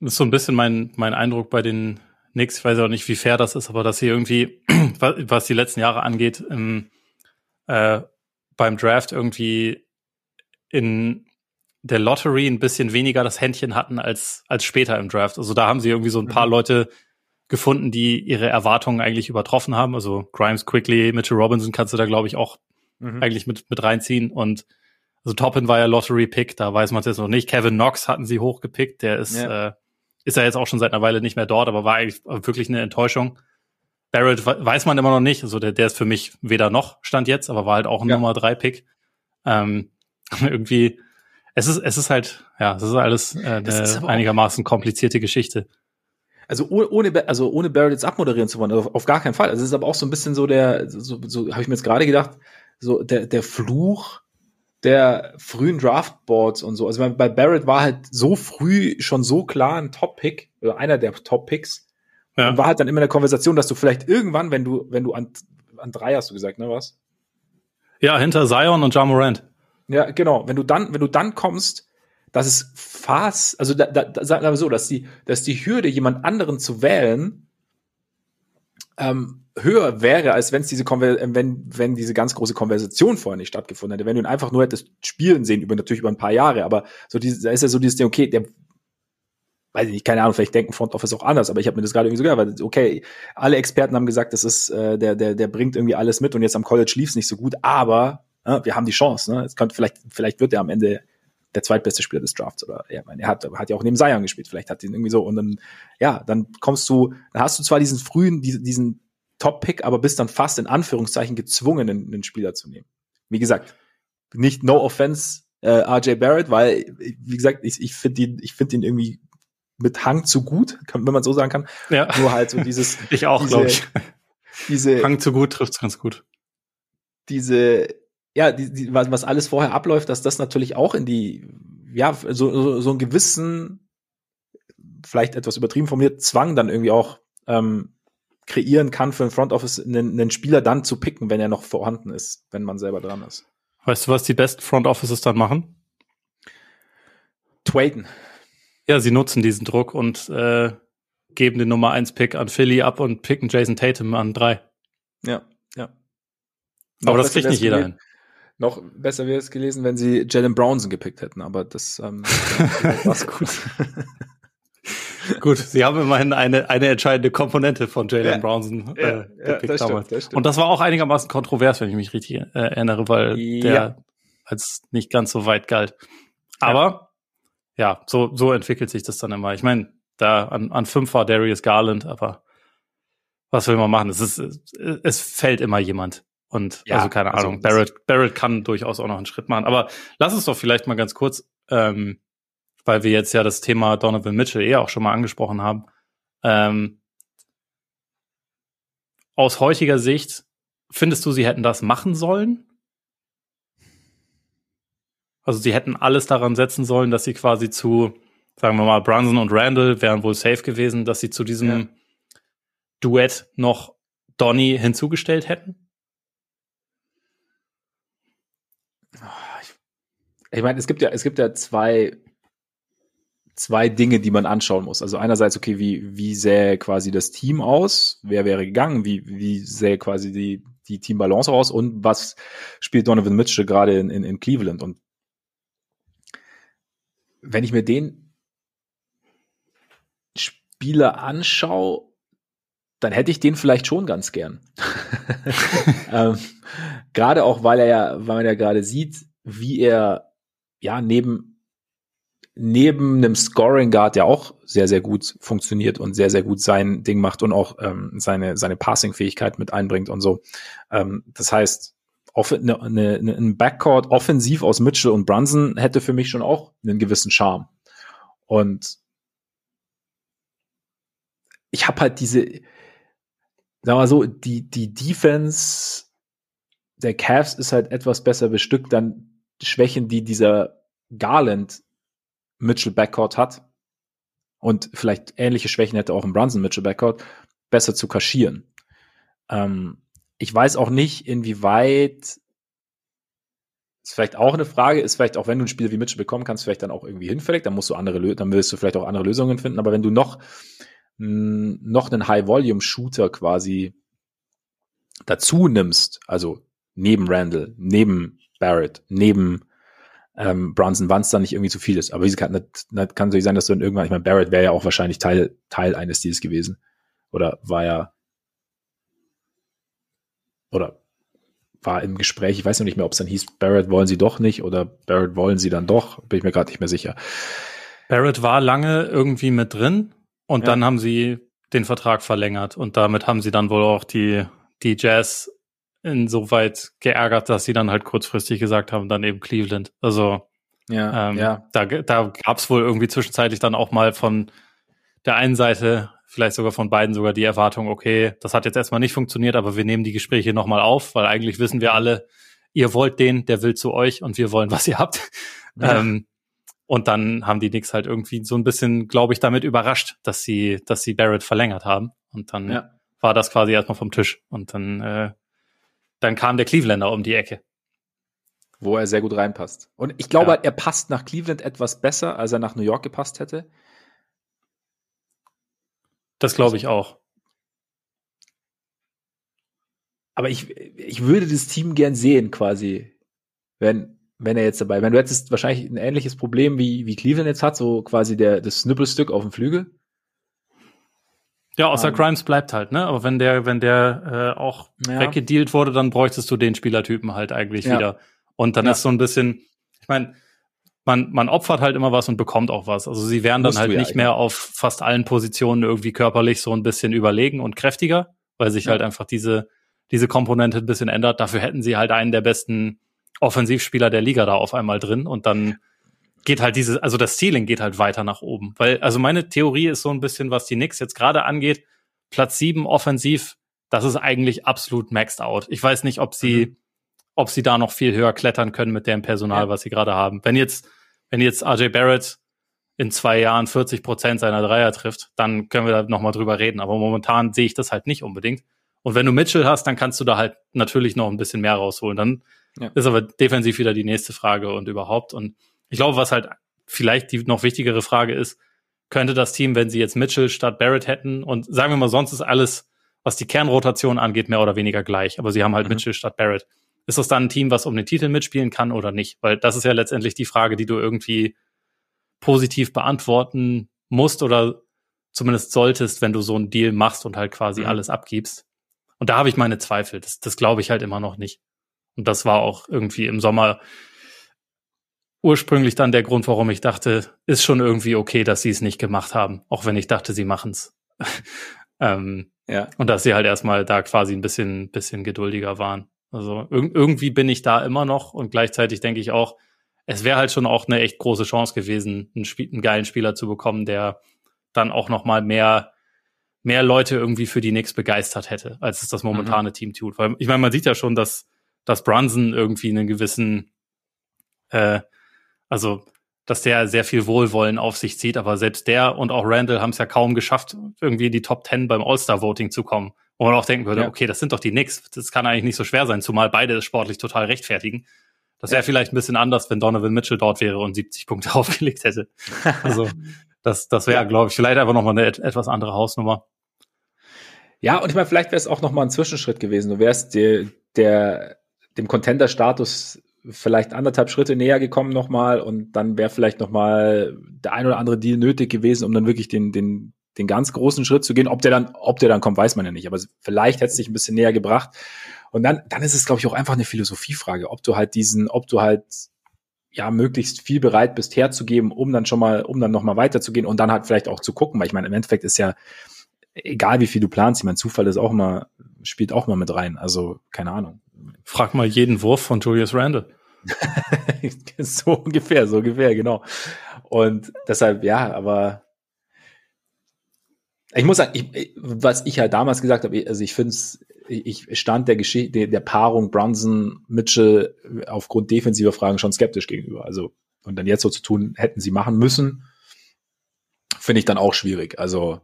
ist so ein bisschen mein, mein Eindruck bei den Knicks. Ich weiß auch nicht, wie fair das ist, aber dass sie irgendwie, *clears throat* was die letzten Jahre angeht, im, äh, beim Draft irgendwie in der Lottery ein bisschen weniger das Händchen hatten als, als später im Draft. Also da haben sie irgendwie so ein paar mhm. Leute gefunden, die ihre Erwartungen eigentlich übertroffen haben. Also Grimes, Quickly, Mitchell Robinson kannst du da, glaube ich, auch mhm. eigentlich mit, mit reinziehen. Und also Toppin war ja Lottery-Pick, da weiß man es jetzt noch nicht. Kevin Knox hatten sie hochgepickt, der ist, ja. äh, ist ja jetzt auch schon seit einer Weile nicht mehr dort, aber war eigentlich wirklich eine Enttäuschung. Barrett weiß man immer noch nicht, also der, der ist für mich weder noch stand jetzt, aber war halt auch ein ja. Nummer drei Pick. Ähm, *laughs* irgendwie es ist, es ist halt, ja, es ist alles äh, eine einigermaßen komplizierte Geschichte. Also ohne, also ohne Barrett jetzt abmoderieren zu wollen, auf, auf gar keinen Fall. Also es ist aber auch so ein bisschen so der, so, so habe ich mir jetzt gerade gedacht, so der, der Fluch der frühen Draftboards und so. Also bei Barrett war halt so früh schon so klar ein Top-Pick oder einer der Top-Picks. Ja. Und war halt dann immer eine Konversation, dass du vielleicht irgendwann, wenn du, wenn du an, an drei hast du gesagt, ne, was? Ja, hinter Zion und Jamorant. Ja, genau. Wenn du dann, wenn du dann kommst, dass es fast, also da, da, sagen wir so, dass die, dass die Hürde, jemand anderen zu wählen, ähm, höher wäre, als wenn es diese Konver wenn, wenn diese ganz große Konversation vorher nicht stattgefunden hätte. Wenn du ihn einfach nur hättest spielen sehen, über natürlich über ein paar Jahre, aber so diese, da ist ja so dieses Ding, okay, der weiß ich nicht, keine Ahnung, vielleicht denken Front Office auch anders, aber ich habe mir das gerade irgendwie so gehört, weil okay, alle Experten haben gesagt, das ist äh, der der der bringt irgendwie alles mit und jetzt am College lief's nicht so gut, aber Ne? Wir haben die Chance. Ne? Es könnte vielleicht, vielleicht wird er am Ende der zweitbeste Spieler des Drafts oder ja, er hat, hat ja auch neben Zion gespielt. Vielleicht hat ihn irgendwie so und dann ja, dann kommst du, dann hast du zwar diesen frühen, diesen, diesen Top-Pick, aber bist dann fast in Anführungszeichen gezwungen, einen, einen Spieler zu nehmen. Wie gesagt, nicht no offense äh, RJ Barrett, weil wie gesagt, ich, ich finde ihn, ich finde ihn irgendwie mit Hang zu gut, kann, *laughs* wenn man so sagen kann. Ja. Nur halt so dieses. *laughs* ich auch, glaube ich. Diese Hang zu gut trifft's ganz gut. Diese ja, die, die, was, was alles vorher abläuft, dass das natürlich auch in die, ja, so, so, so einen gewissen, vielleicht etwas übertrieben formuliert, Zwang dann irgendwie auch ähm, kreieren kann für ein Front Office, einen, einen Spieler dann zu picken, wenn er noch vorhanden ist, wenn man selber dran ist. Weißt du, was die besten Front Offices dann machen? Traden. Ja, sie nutzen diesen Druck und äh, geben den Nummer 1 Pick an Philly ab und picken Jason Tatum an 3. Ja, ja. Aber das kriegt nicht jeder hin. Noch besser wäre es gelesen, wenn sie Jalen Brownson gepickt hätten, aber das ähm, *laughs* war's gut. *laughs* Gut, sie haben immerhin eine, eine entscheidende Komponente von Jalen ja, Brownson äh, ja, gepickt ja, damals. Stimmt, das stimmt. Und das war auch einigermaßen kontrovers, wenn ich mich richtig äh, erinnere, weil ja. der als nicht ganz so weit galt. Aber ja, so, so entwickelt sich das dann immer. Ich meine, da an, an fünf war Darius Garland, aber was will man machen? Es ist, es fällt immer jemand. Und ja, also keine also Ahnung, Barrett, Barrett kann durchaus auch noch einen Schritt machen. Aber lass uns doch vielleicht mal ganz kurz, ähm, weil wir jetzt ja das Thema Donovan Mitchell eher auch schon mal angesprochen haben. Ähm, aus heutiger Sicht, findest du, sie hätten das machen sollen? Also sie hätten alles daran setzen sollen, dass sie quasi zu, sagen wir mal, Brunson und Randall wären wohl safe gewesen, dass sie zu diesem ja. Duett noch Donny hinzugestellt hätten? Ich meine, es gibt ja, es gibt ja zwei, zwei Dinge, die man anschauen muss. Also einerseits, okay, wie, wie sähe quasi das Team aus? Wer wäre gegangen? Wie, wie sähe quasi die, die Teambalance aus? Und was spielt Donovan Mitchell gerade in, in, in Cleveland? Und wenn ich mir den Spieler anschaue, dann hätte ich den vielleicht schon ganz gern. *laughs* ähm, gerade auch, weil er ja, weil man ja gerade sieht, wie er ja, neben, neben einem Scoring Guard, der auch sehr, sehr gut funktioniert und sehr, sehr gut sein Ding macht und auch ähm, seine, seine Passing-Fähigkeit mit einbringt und so. Ähm, das heißt, eine, eine, ein Backcourt offensiv aus Mitchell und Brunson hätte für mich schon auch einen gewissen Charme. Und ich habe halt diese, wir mal so, die, die Defense der Cavs ist halt etwas besser bestückt dann Schwächen, die dieser Garland Mitchell Backcourt hat und vielleicht ähnliche Schwächen hätte auch im Brunson Mitchell Backcourt, besser zu kaschieren. Ähm, ich weiß auch nicht, inwieweit ist vielleicht auch eine Frage, ist vielleicht auch, wenn du ein Spiel wie Mitchell bekommen kannst, vielleicht dann auch irgendwie hinfällig, dann musst du andere, dann willst du vielleicht auch andere Lösungen finden, aber wenn du noch, noch einen High-Volume-Shooter quasi dazu nimmst, also neben Randall, neben Barrett, neben ähm, Brunson, wann es dann nicht irgendwie zu viel ist. Aber wie nicht, nicht, kann natürlich sein, dass du dann irgendwann, ich meine, Barrett wäre ja auch wahrscheinlich Teil, Teil eines Deals gewesen. Oder war ja, oder war im Gespräch, ich weiß noch nicht mehr, ob es dann hieß, Barrett wollen sie doch nicht oder Barrett wollen sie dann doch, bin ich mir gerade nicht mehr sicher. Barrett war lange irgendwie mit drin und ja. dann haben sie den Vertrag verlängert und damit haben sie dann wohl auch die, die Jazz insoweit geärgert, dass sie dann halt kurzfristig gesagt haben, dann eben Cleveland. Also ja, ähm, ja. da, da gab es wohl irgendwie zwischenzeitlich dann auch mal von der einen Seite, vielleicht sogar von beiden sogar die Erwartung, okay, das hat jetzt erstmal nicht funktioniert, aber wir nehmen die Gespräche nochmal auf, weil eigentlich wissen wir alle, ihr wollt den, der will zu euch und wir wollen, was ihr habt. Ja. Ähm, und dann haben die Knicks halt irgendwie so ein bisschen, glaube ich, damit überrascht, dass sie, dass sie Barrett verlängert haben. Und dann ja. war das quasi erstmal vom Tisch. Und dann äh, dann kam der Clevelander um die Ecke. Wo er sehr gut reinpasst. Und ich glaube, ja. er passt nach Cleveland etwas besser, als er nach New York gepasst hätte. Das glaube ich auch. Aber ich, ich würde das Team gern sehen, quasi, wenn, wenn er jetzt dabei, wenn du hättest wahrscheinlich ein ähnliches Problem wie, wie Cleveland jetzt hat, so quasi der, das Snippelstück auf dem Flügel. Ja, außer ähm. Grimes bleibt halt, ne? Aber wenn der, wenn der äh, auch ja. weggedealt wurde, dann bräuchtest du den Spielertypen halt eigentlich ja. wieder. Und dann ja. ist so ein bisschen, ich meine, man, man opfert halt immer was und bekommt auch was. Also sie wären dann halt nicht mehr auf fast allen Positionen irgendwie körperlich so ein bisschen überlegen und kräftiger, weil sich halt einfach diese, diese Komponente ein bisschen ändert. Dafür hätten sie halt einen der besten Offensivspieler der Liga da auf einmal drin und dann geht halt dieses, also das Ceiling geht halt weiter nach oben. Weil, also meine Theorie ist so ein bisschen, was die Knicks jetzt gerade angeht, Platz sieben offensiv, das ist eigentlich absolut maxed out. Ich weiß nicht, ob sie, mhm. ob sie da noch viel höher klettern können mit dem Personal, ja. was sie gerade haben. Wenn jetzt, wenn jetzt RJ Barrett in zwei Jahren 40 Prozent seiner Dreier trifft, dann können wir da nochmal drüber reden. Aber momentan sehe ich das halt nicht unbedingt. Und wenn du Mitchell hast, dann kannst du da halt natürlich noch ein bisschen mehr rausholen. Dann ja. ist aber defensiv wieder die nächste Frage und überhaupt. Und ich glaube, was halt vielleicht die noch wichtigere Frage ist, könnte das Team, wenn sie jetzt Mitchell statt Barrett hätten und sagen wir mal, sonst ist alles, was die Kernrotation angeht, mehr oder weniger gleich, aber sie haben halt mhm. Mitchell statt Barrett. Ist das dann ein Team, was um den Titel mitspielen kann oder nicht? Weil das ist ja letztendlich die Frage, die du irgendwie positiv beantworten musst oder zumindest solltest, wenn du so einen Deal machst und halt quasi mhm. alles abgibst. Und da habe ich meine Zweifel. Das, das glaube ich halt immer noch nicht. Und das war auch irgendwie im Sommer ursprünglich dann der Grund, warum ich dachte, ist schon irgendwie okay, dass sie es nicht gemacht haben, auch wenn ich dachte, sie machen's. *laughs* ähm, ja. Und dass sie halt erstmal da quasi ein bisschen, bisschen geduldiger waren. Also irg irgendwie bin ich da immer noch und gleichzeitig denke ich auch, es wäre halt schon auch eine echt große Chance gewesen, einen, Spiel einen geilen Spieler zu bekommen, der dann auch noch mal mehr mehr Leute irgendwie für die Knicks begeistert hätte, als es das momentane mhm. Team tut. Weil ich meine, man sieht ja schon, dass dass Brunson irgendwie einen gewissen äh, also, dass der sehr viel Wohlwollen auf sich zieht, aber selbst der und auch Randall haben es ja kaum geschafft, irgendwie in die Top Ten beim All-Star-Voting zu kommen. Wo man auch denken würde, ja. okay, das sind doch die Knicks. Das kann eigentlich nicht so schwer sein, zumal beide es sportlich total rechtfertigen. Das wäre ja. vielleicht ein bisschen anders, wenn Donovan Mitchell dort wäre und 70 Punkte *laughs* aufgelegt hätte. Also, das, das wäre, ja. glaube ich, vielleicht einfach nochmal eine etwas andere Hausnummer. Ja, und ich meine, vielleicht wäre es auch nochmal ein Zwischenschritt gewesen. Du wärst der, der dem Contender-Status vielleicht anderthalb Schritte näher gekommen nochmal und dann wäre vielleicht nochmal der ein oder andere Deal nötig gewesen, um dann wirklich den, den, den ganz großen Schritt zu gehen. Ob der dann, ob der dann kommt, weiß man ja nicht. Aber vielleicht hätte es dich ein bisschen näher gebracht. Und dann, dann ist es, glaube ich, auch einfach eine Philosophiefrage, ob du halt diesen, ob du halt ja möglichst viel bereit bist herzugeben, um dann schon mal, um dann nochmal weiterzugehen und dann halt vielleicht auch zu gucken, weil ich meine, im Endeffekt ist ja egal wie viel du planst, ich meine, Zufall ist auch mal, spielt auch mal mit rein. Also, keine Ahnung. Frag mal jeden Wurf von Julius Randle. *laughs* so ungefähr, so ungefähr, genau. Und deshalb, ja, aber ich muss sagen, ich, was ich halt damals gesagt habe, also ich finde es, ich stand der Geschichte, der Paarung Brunson, Mitchell aufgrund defensiver Fragen schon skeptisch gegenüber. Also, und dann jetzt so zu tun, hätten sie machen müssen, finde ich dann auch schwierig. Also,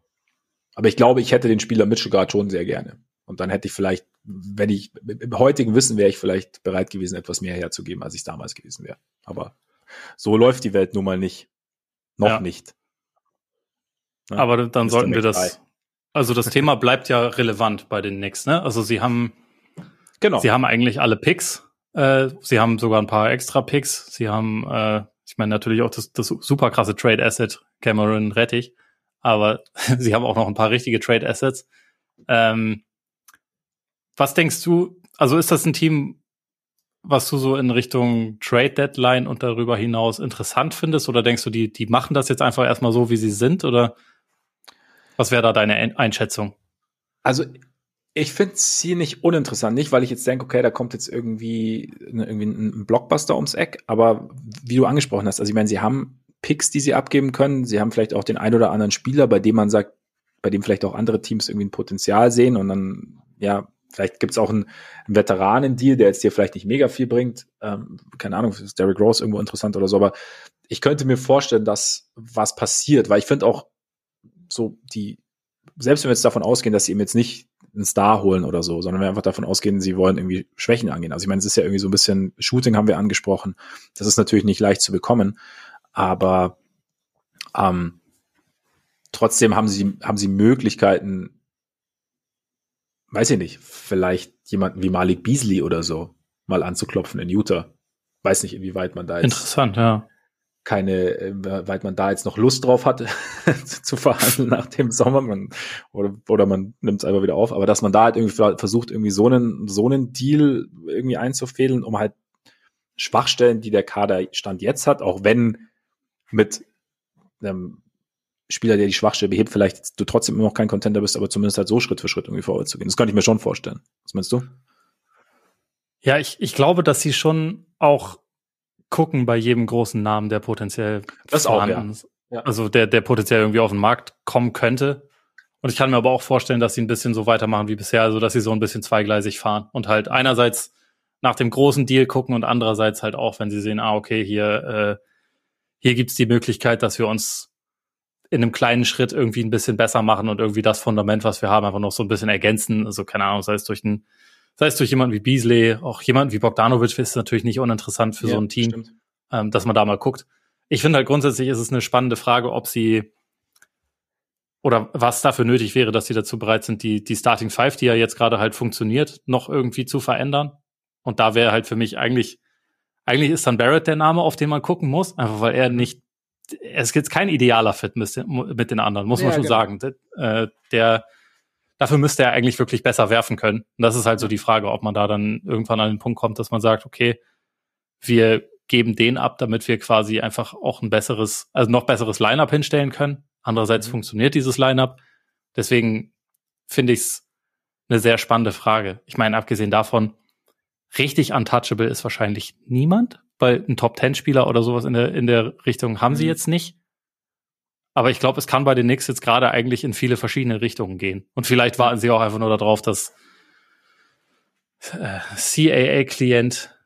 aber ich glaube, ich hätte den Spieler Mitchell gerade schon sehr gerne. Und dann hätte ich vielleicht, wenn ich im heutigen Wissen wäre ich vielleicht bereit gewesen, etwas mehr herzugeben, als ich damals gewesen wäre. Aber so läuft die Welt nun mal nicht. Noch ja. nicht. Ja, Aber dann sollten wir das. Also das Thema bleibt ja relevant bei den Knicks, ne? Also sie haben, genau. sie haben eigentlich alle Picks. Äh, sie haben sogar ein paar extra Picks. Sie haben, äh, ich meine natürlich auch das, das super krasse Trade Asset Cameron Rettich. Aber *laughs* sie haben auch noch ein paar richtige Trade Assets. Ähm, was denkst du? Also ist das ein Team, was du so in Richtung Trade Deadline und darüber hinaus interessant findest? Oder denkst du, die, die machen das jetzt einfach erstmal so, wie sie sind? Oder was wäre da deine Einschätzung? Also ich finde sie nicht uninteressant, nicht weil ich jetzt denke, okay, da kommt jetzt irgendwie, irgendwie ein Blockbuster ums Eck, aber wie du angesprochen hast, also ich meine, sie haben Picks, die sie abgeben können, sie haben vielleicht auch den ein oder anderen Spieler, bei dem man sagt, bei dem vielleicht auch andere Teams irgendwie ein Potenzial sehen und dann, ja, vielleicht gibt es auch einen, einen Veteranen-Deal, der jetzt dir vielleicht nicht mega viel bringt. Ähm, keine Ahnung, ist Derrick Rose irgendwo interessant oder so, aber ich könnte mir vorstellen, dass was passiert, weil ich finde auch, so die, selbst wenn wir jetzt davon ausgehen, dass sie ihm jetzt nicht einen Star holen oder so, sondern wir einfach davon ausgehen, sie wollen irgendwie Schwächen angehen. Also ich meine, es ist ja irgendwie so ein bisschen Shooting haben wir angesprochen. Das ist natürlich nicht leicht zu bekommen, aber ähm, trotzdem haben sie haben sie Möglichkeiten, weiß ich nicht, vielleicht jemanden wie Malik Beasley oder so mal anzuklopfen in Utah. Weiß nicht, inwieweit man da jetzt interessant, ja. keine, äh, weil man da jetzt noch Lust drauf hatte *laughs* zu verhandeln nach dem Sommer, man, oder, oder man nimmt es einfach wieder auf, aber dass man da halt irgendwie versucht, irgendwie so einen, so einen Deal irgendwie einzufädeln, um halt Schwachstellen, die der Kader Stand jetzt hat, auch wenn mit einem Spieler, der die Schwachstelle behebt, vielleicht du trotzdem immer noch kein Contender bist, aber zumindest halt so Schritt für Schritt irgendwie vorwärts zu gehen. Das könnte ich mir schon vorstellen. Was meinst du? Ja, ich, ich glaube, dass sie schon auch gucken bei jedem großen Namen, der potenziell das vorhanden ist. Ja. Also der, der potenziell irgendwie auf den Markt kommen könnte. Und ich kann mir aber auch vorstellen, dass sie ein bisschen so weitermachen wie bisher, also dass sie so ein bisschen zweigleisig fahren und halt einerseits nach dem großen Deal gucken und andererseits halt auch, wenn sie sehen, ah, okay, hier, äh, hier gibt's die Möglichkeit, dass wir uns in einem kleinen Schritt irgendwie ein bisschen besser machen und irgendwie das Fundament, was wir haben, einfach noch so ein bisschen ergänzen. Also keine Ahnung, sei es durch ein sei es durch jemanden wie Beasley, auch jemanden wie Bogdanovic ist natürlich nicht uninteressant für ja, so ein Team, ähm, dass man da mal guckt. Ich finde halt grundsätzlich ist es eine spannende Frage, ob sie oder was dafür nötig wäre, dass sie dazu bereit sind, die, die Starting Five, die ja jetzt gerade halt funktioniert, noch irgendwie zu verändern. Und da wäre halt für mich eigentlich, eigentlich ist dann Barrett der Name, auf den man gucken muss, einfach weil er nicht, es gibt kein idealer Fit mit, den anderen, muss man schon genau. sagen. Der, äh, der dafür müsste er eigentlich wirklich besser werfen können. Und das ist halt so die Frage, ob man da dann irgendwann an den Punkt kommt, dass man sagt, okay, wir geben den ab, damit wir quasi einfach auch ein besseres, also noch besseres Lineup hinstellen können. Andererseits mhm. funktioniert dieses Lineup. Deswegen finde ich es eine sehr spannende Frage. Ich meine, abgesehen davon, richtig untouchable ist wahrscheinlich niemand, weil ein Top-10-Spieler oder sowas in der, in der Richtung haben mhm. sie jetzt nicht. Aber ich glaube, es kann bei den Knicks jetzt gerade eigentlich in viele verschiedene Richtungen gehen. Und vielleicht warten sie auch einfach nur darauf, dass äh, CAA-Klient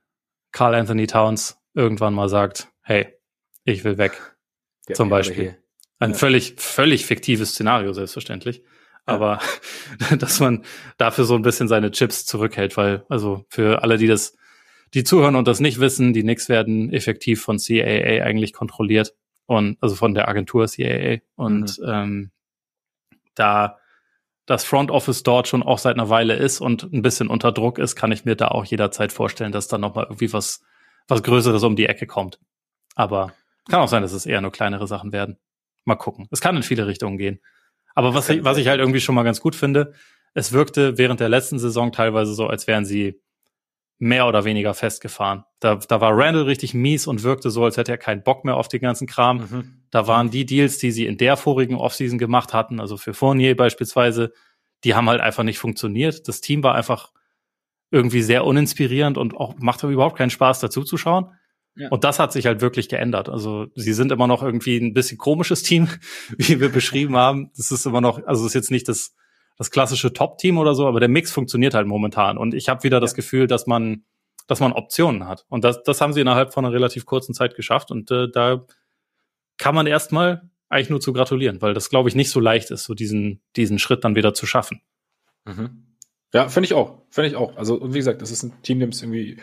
Carl Anthony Towns irgendwann mal sagt, hey, ich will weg. Ja, zum Beispiel. Ein ja. völlig, völlig fiktives Szenario, selbstverständlich. Aber *laughs* dass man dafür so ein bisschen seine Chips zurückhält, weil, also für alle, die das, die zuhören und das nicht wissen, die Knicks werden effektiv von CAA eigentlich kontrolliert und also von der Agentur CAA und mhm. ähm, da das Front Office dort schon auch seit einer Weile ist und ein bisschen unter Druck ist, kann ich mir da auch jederzeit vorstellen, dass da noch mal irgendwie was was Größeres um die Ecke kommt. Aber kann auch sein, dass es eher nur kleinere Sachen werden. Mal gucken. Es kann in viele Richtungen gehen. Aber was ich, was ich halt irgendwie schon mal ganz gut finde, es wirkte während der letzten Saison teilweise so, als wären sie mehr oder weniger festgefahren. Da, da war Randall richtig mies und wirkte so, als hätte er keinen Bock mehr auf den ganzen Kram. Mhm. Da waren die Deals, die sie in der vorigen Offseason gemacht hatten, also für Fournier beispielsweise, die haben halt einfach nicht funktioniert. Das Team war einfach irgendwie sehr uninspirierend und auch macht überhaupt keinen Spaß dazu zu schauen. Ja. Und das hat sich halt wirklich geändert. Also sie sind immer noch irgendwie ein bisschen komisches Team, *laughs* wie wir beschrieben haben. Das ist immer noch, also es ist jetzt nicht das, das klassische Top-Team oder so, aber der Mix funktioniert halt momentan. Und ich habe wieder ja. das Gefühl, dass man, dass man Optionen hat. Und das, das haben sie innerhalb von einer relativ kurzen Zeit geschafft. Und äh, da kann man erstmal eigentlich nur zu gratulieren, weil das, glaube ich, nicht so leicht ist, so diesen, diesen Schritt dann wieder zu schaffen. Mhm. Ja, finde ich auch. Finde ich auch. Also, wie gesagt, das ist ein Team, dem es irgendwie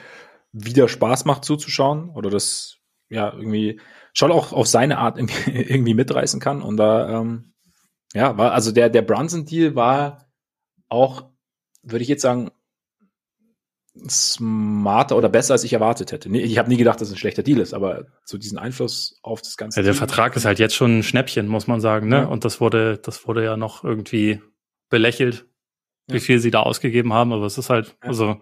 wieder Spaß macht zuzuschauen oder das ja irgendwie schon auch auf seine Art irgendwie, *laughs* irgendwie mitreißen kann. Und da, ähm, ja, war, also der, der Brunson-Deal war auch, würde ich jetzt sagen, smarter oder besser, als ich erwartet hätte. Ich habe nie gedacht, dass es ein schlechter Deal ist, aber so diesen Einfluss auf das Ganze. Ja, der Vertrag ist halt jetzt schon ein Schnäppchen, muss man sagen, ne? Ja. Und das wurde, das wurde ja noch irgendwie belächelt, wie ja. viel sie da ausgegeben haben, aber es ist halt, also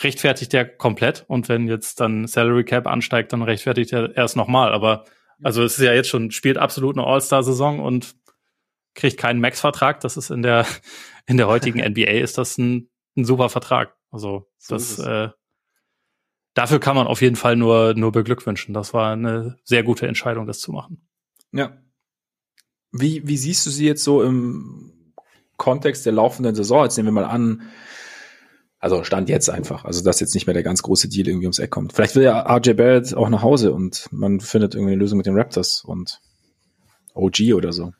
rechtfertigt der komplett und wenn jetzt dann Salary Cap ansteigt, dann rechtfertigt er erst nochmal. Aber also es ist ja jetzt schon, spielt absolut eine All-Star-Saison und kriegt keinen Max-Vertrag. Das ist in der, *laughs* in der heutigen *laughs* NBA ist das ein, ein super Vertrag. Also so das, äh, dafür kann man auf jeden Fall nur, nur beglückwünschen. Das war eine sehr gute Entscheidung, das zu machen. Ja. Wie, wie siehst du sie jetzt so im Kontext der laufenden Saison? Jetzt nehmen wir mal an, also Stand jetzt einfach. Also dass jetzt nicht mehr der ganz große Deal irgendwie ums Eck kommt. Vielleicht will ja RJ Barrett auch nach Hause und man findet irgendwie eine Lösung mit den Raptors und OG oder so.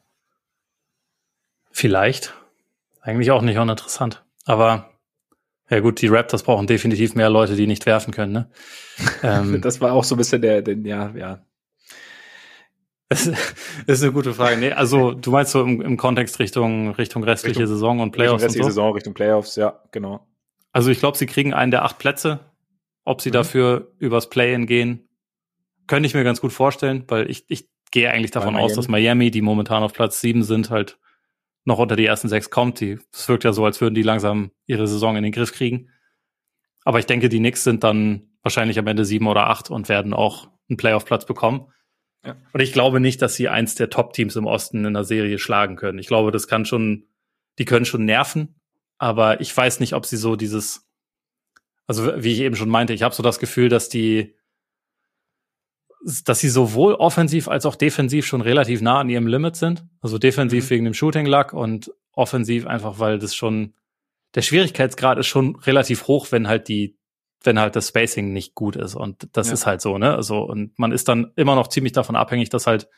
Vielleicht. Eigentlich auch nicht uninteressant. Aber ja gut, die Raptors brauchen definitiv mehr Leute, die nicht werfen können. Ne? *laughs* ähm, das war auch so ein bisschen der, der ja, ja. *laughs* Das ist eine gute Frage. Nee, also du meinst so im, im Kontext Richtung Richtung restliche Richtung, Saison und Playoffs. Richtung restliche und so? Saison, Richtung Playoffs, ja, genau. Also ich glaube, sie kriegen einen der acht Plätze. Ob sie mhm. dafür übers Play-in gehen, könnte ich mir ganz gut vorstellen, weil ich, ich gehe eigentlich davon aus, dass Miami, die momentan auf Platz sieben sind, halt noch unter die ersten sechs kommt. Die, es wirkt ja so, als würden die langsam ihre Saison in den Griff kriegen. Aber ich denke, die Knicks sind dann wahrscheinlich am Ende sieben oder acht und werden auch einen Playoff-Platz bekommen. Ja. Und ich glaube nicht, dass sie eins der Top-Teams im Osten in der Serie schlagen können. Ich glaube, das kann schon, die können schon nerven, aber ich weiß nicht, ob sie so dieses, also wie ich eben schon meinte, ich habe so das Gefühl, dass die, dass sie sowohl offensiv als auch defensiv schon relativ nah an ihrem Limit sind. Also defensiv mhm. wegen dem Shooting Luck und offensiv einfach, weil das schon, der Schwierigkeitsgrad ist schon relativ hoch, wenn halt die, wenn halt das Spacing nicht gut ist. Und das ja. ist halt so, ne? Also, und man ist dann immer noch ziemlich davon abhängig, dass halt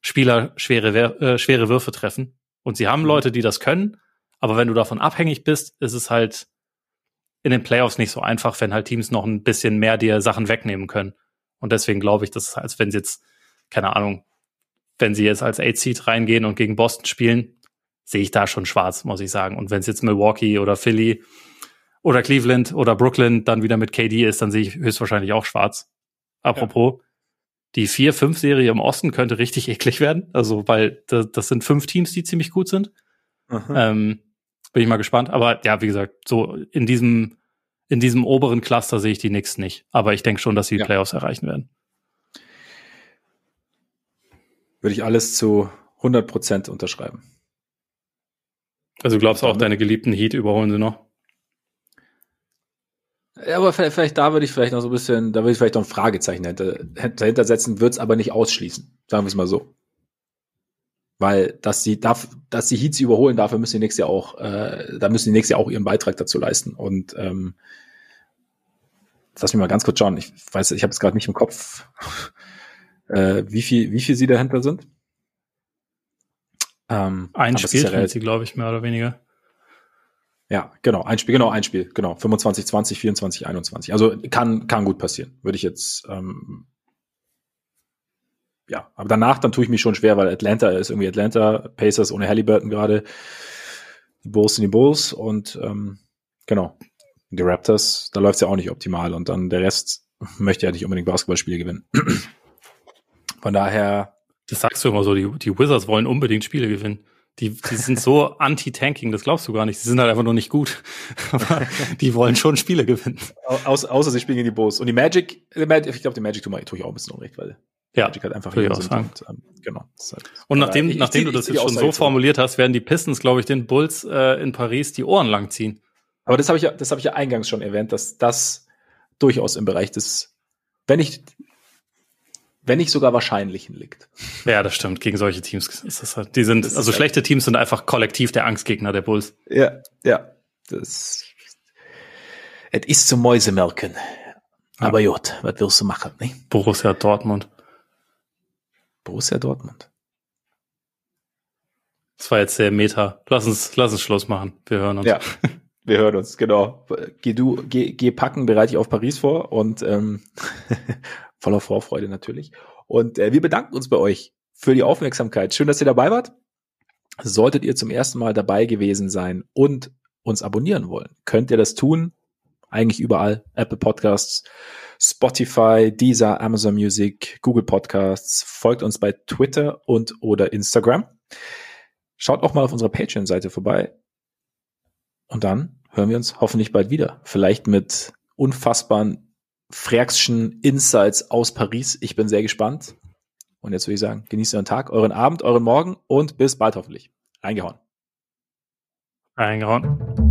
Spieler schwere, äh, schwere Würfe treffen. Und sie haben mhm. Leute, die das können, aber wenn du davon abhängig bist, ist es halt in den Playoffs nicht so einfach, wenn halt Teams noch ein bisschen mehr dir Sachen wegnehmen können. Und deswegen glaube ich, dass als wenn sie jetzt, keine Ahnung, wenn sie jetzt als Eight Seed reingehen und gegen Boston spielen, sehe ich da schon schwarz, muss ich sagen. Und wenn es jetzt Milwaukee oder Philly oder Cleveland oder Brooklyn dann wieder mit KD ist, dann sehe ich höchstwahrscheinlich auch schwarz. Apropos, ja. die 4-5-Serie im Osten könnte richtig *laughs* eklig werden. Also, weil das, das sind fünf Teams, die ziemlich gut sind. Ähm, bin ich mal gespannt. Aber ja, wie gesagt, so in diesem, in diesem oberen Cluster sehe ich die Knicks nicht. Aber ich denke schon, dass sie die ja. Playoffs erreichen werden. Würde ich alles zu 100 Prozent unterschreiben. Also glaubst du auch, deine geliebten Heat überholen sie noch? Ja, aber vielleicht, vielleicht, da würde ich vielleicht noch so ein bisschen, da würde ich vielleicht noch ein Fragezeichen dahinter, dahinter setzen, würde es aber nicht ausschließen. Sagen wir es mal so. Weil, dass sie, darf, dass sie Heats überholen, dafür müssen die nächstes Jahr auch, äh, da müssen die nächstes Jahr auch ihren Beitrag dazu leisten. Und ähm, lass mich mal ganz kurz schauen. Ich weiß, ich habe es gerade nicht im Kopf, *laughs* äh, wie viel, wie viel sie dahinter sind. Ähm, ein Spiel ja sie, glaube ich, mehr oder weniger. Ja, genau, ein Spiel, genau, ein Spiel, genau. 25, 20, 24, 21. Also kann, kann gut passieren. Würde ich jetzt ähm, ja, aber danach dann tue ich mich schon schwer, weil Atlanta ist irgendwie Atlanta, Pacers ohne Halliburton gerade, die Bulls sind die Bulls und ähm, genau, die Raptors, da läuft's ja auch nicht optimal und dann der Rest möchte ja nicht unbedingt Basketballspiele gewinnen. *clears throat* Von daher. Das sagst du immer so, die, die Wizards wollen unbedingt Spiele gewinnen. Die, die sind so *laughs* anti-tanking, das glaubst du gar nicht. Sie sind halt einfach nur nicht gut. *laughs* Aber die wollen schon Spiele gewinnen. Au außer sie spielen gegen die Bulls. Und die Magic, ich glaube, die Magic tue ich auch ein bisschen unrecht, weil ja, Magic halt einfach auch sagen. Und, ähm, genau. Halt, und nachdem, ich, nachdem du das jetzt schon so formuliert hast, werden die Pistons, glaube ich, den Bulls äh, in Paris die Ohren lang ziehen. Aber das habe ich ja, das habe ich ja eingangs schon erwähnt, dass das durchaus im Bereich des wenn nicht, wenn nicht sogar wahrscheinlichen liegt. Ja, das stimmt. Gegen solche Teams ist das halt. Die sind, das also schlechte halt Teams sind einfach kollektiv der Angstgegner der Bulls. Ja, ja. Das, es ist zum Mäusemelken. Aber ja. gut, was wirst du machen, ne? Borussia Dortmund. Borussia Dortmund. Das war jetzt sehr meta. Lass uns, lass uns Schluss machen. Wir hören uns. Ja, *laughs* wir hören uns, genau. Geh du, geh, geh packen, bereite dich auf Paris vor und ähm, *laughs* voller Vorfreude natürlich. Und äh, wir bedanken uns bei euch für die Aufmerksamkeit. Schön, dass ihr dabei wart. Solltet ihr zum ersten Mal dabei gewesen sein und uns abonnieren wollen, könnt ihr das tun. Eigentlich überall. Apple Podcasts, Spotify, Deezer, Amazon Music, Google Podcasts. Folgt uns bei Twitter und oder Instagram. Schaut auch mal auf unserer Patreon-Seite vorbei. Und dann hören wir uns hoffentlich bald wieder. Vielleicht mit unfassbaren Fräkschen Insights aus Paris. Ich bin sehr gespannt. Und jetzt würde ich sagen, genießt euren Tag, euren Abend, euren Morgen und bis bald hoffentlich. Reingehauen. Reingehauen.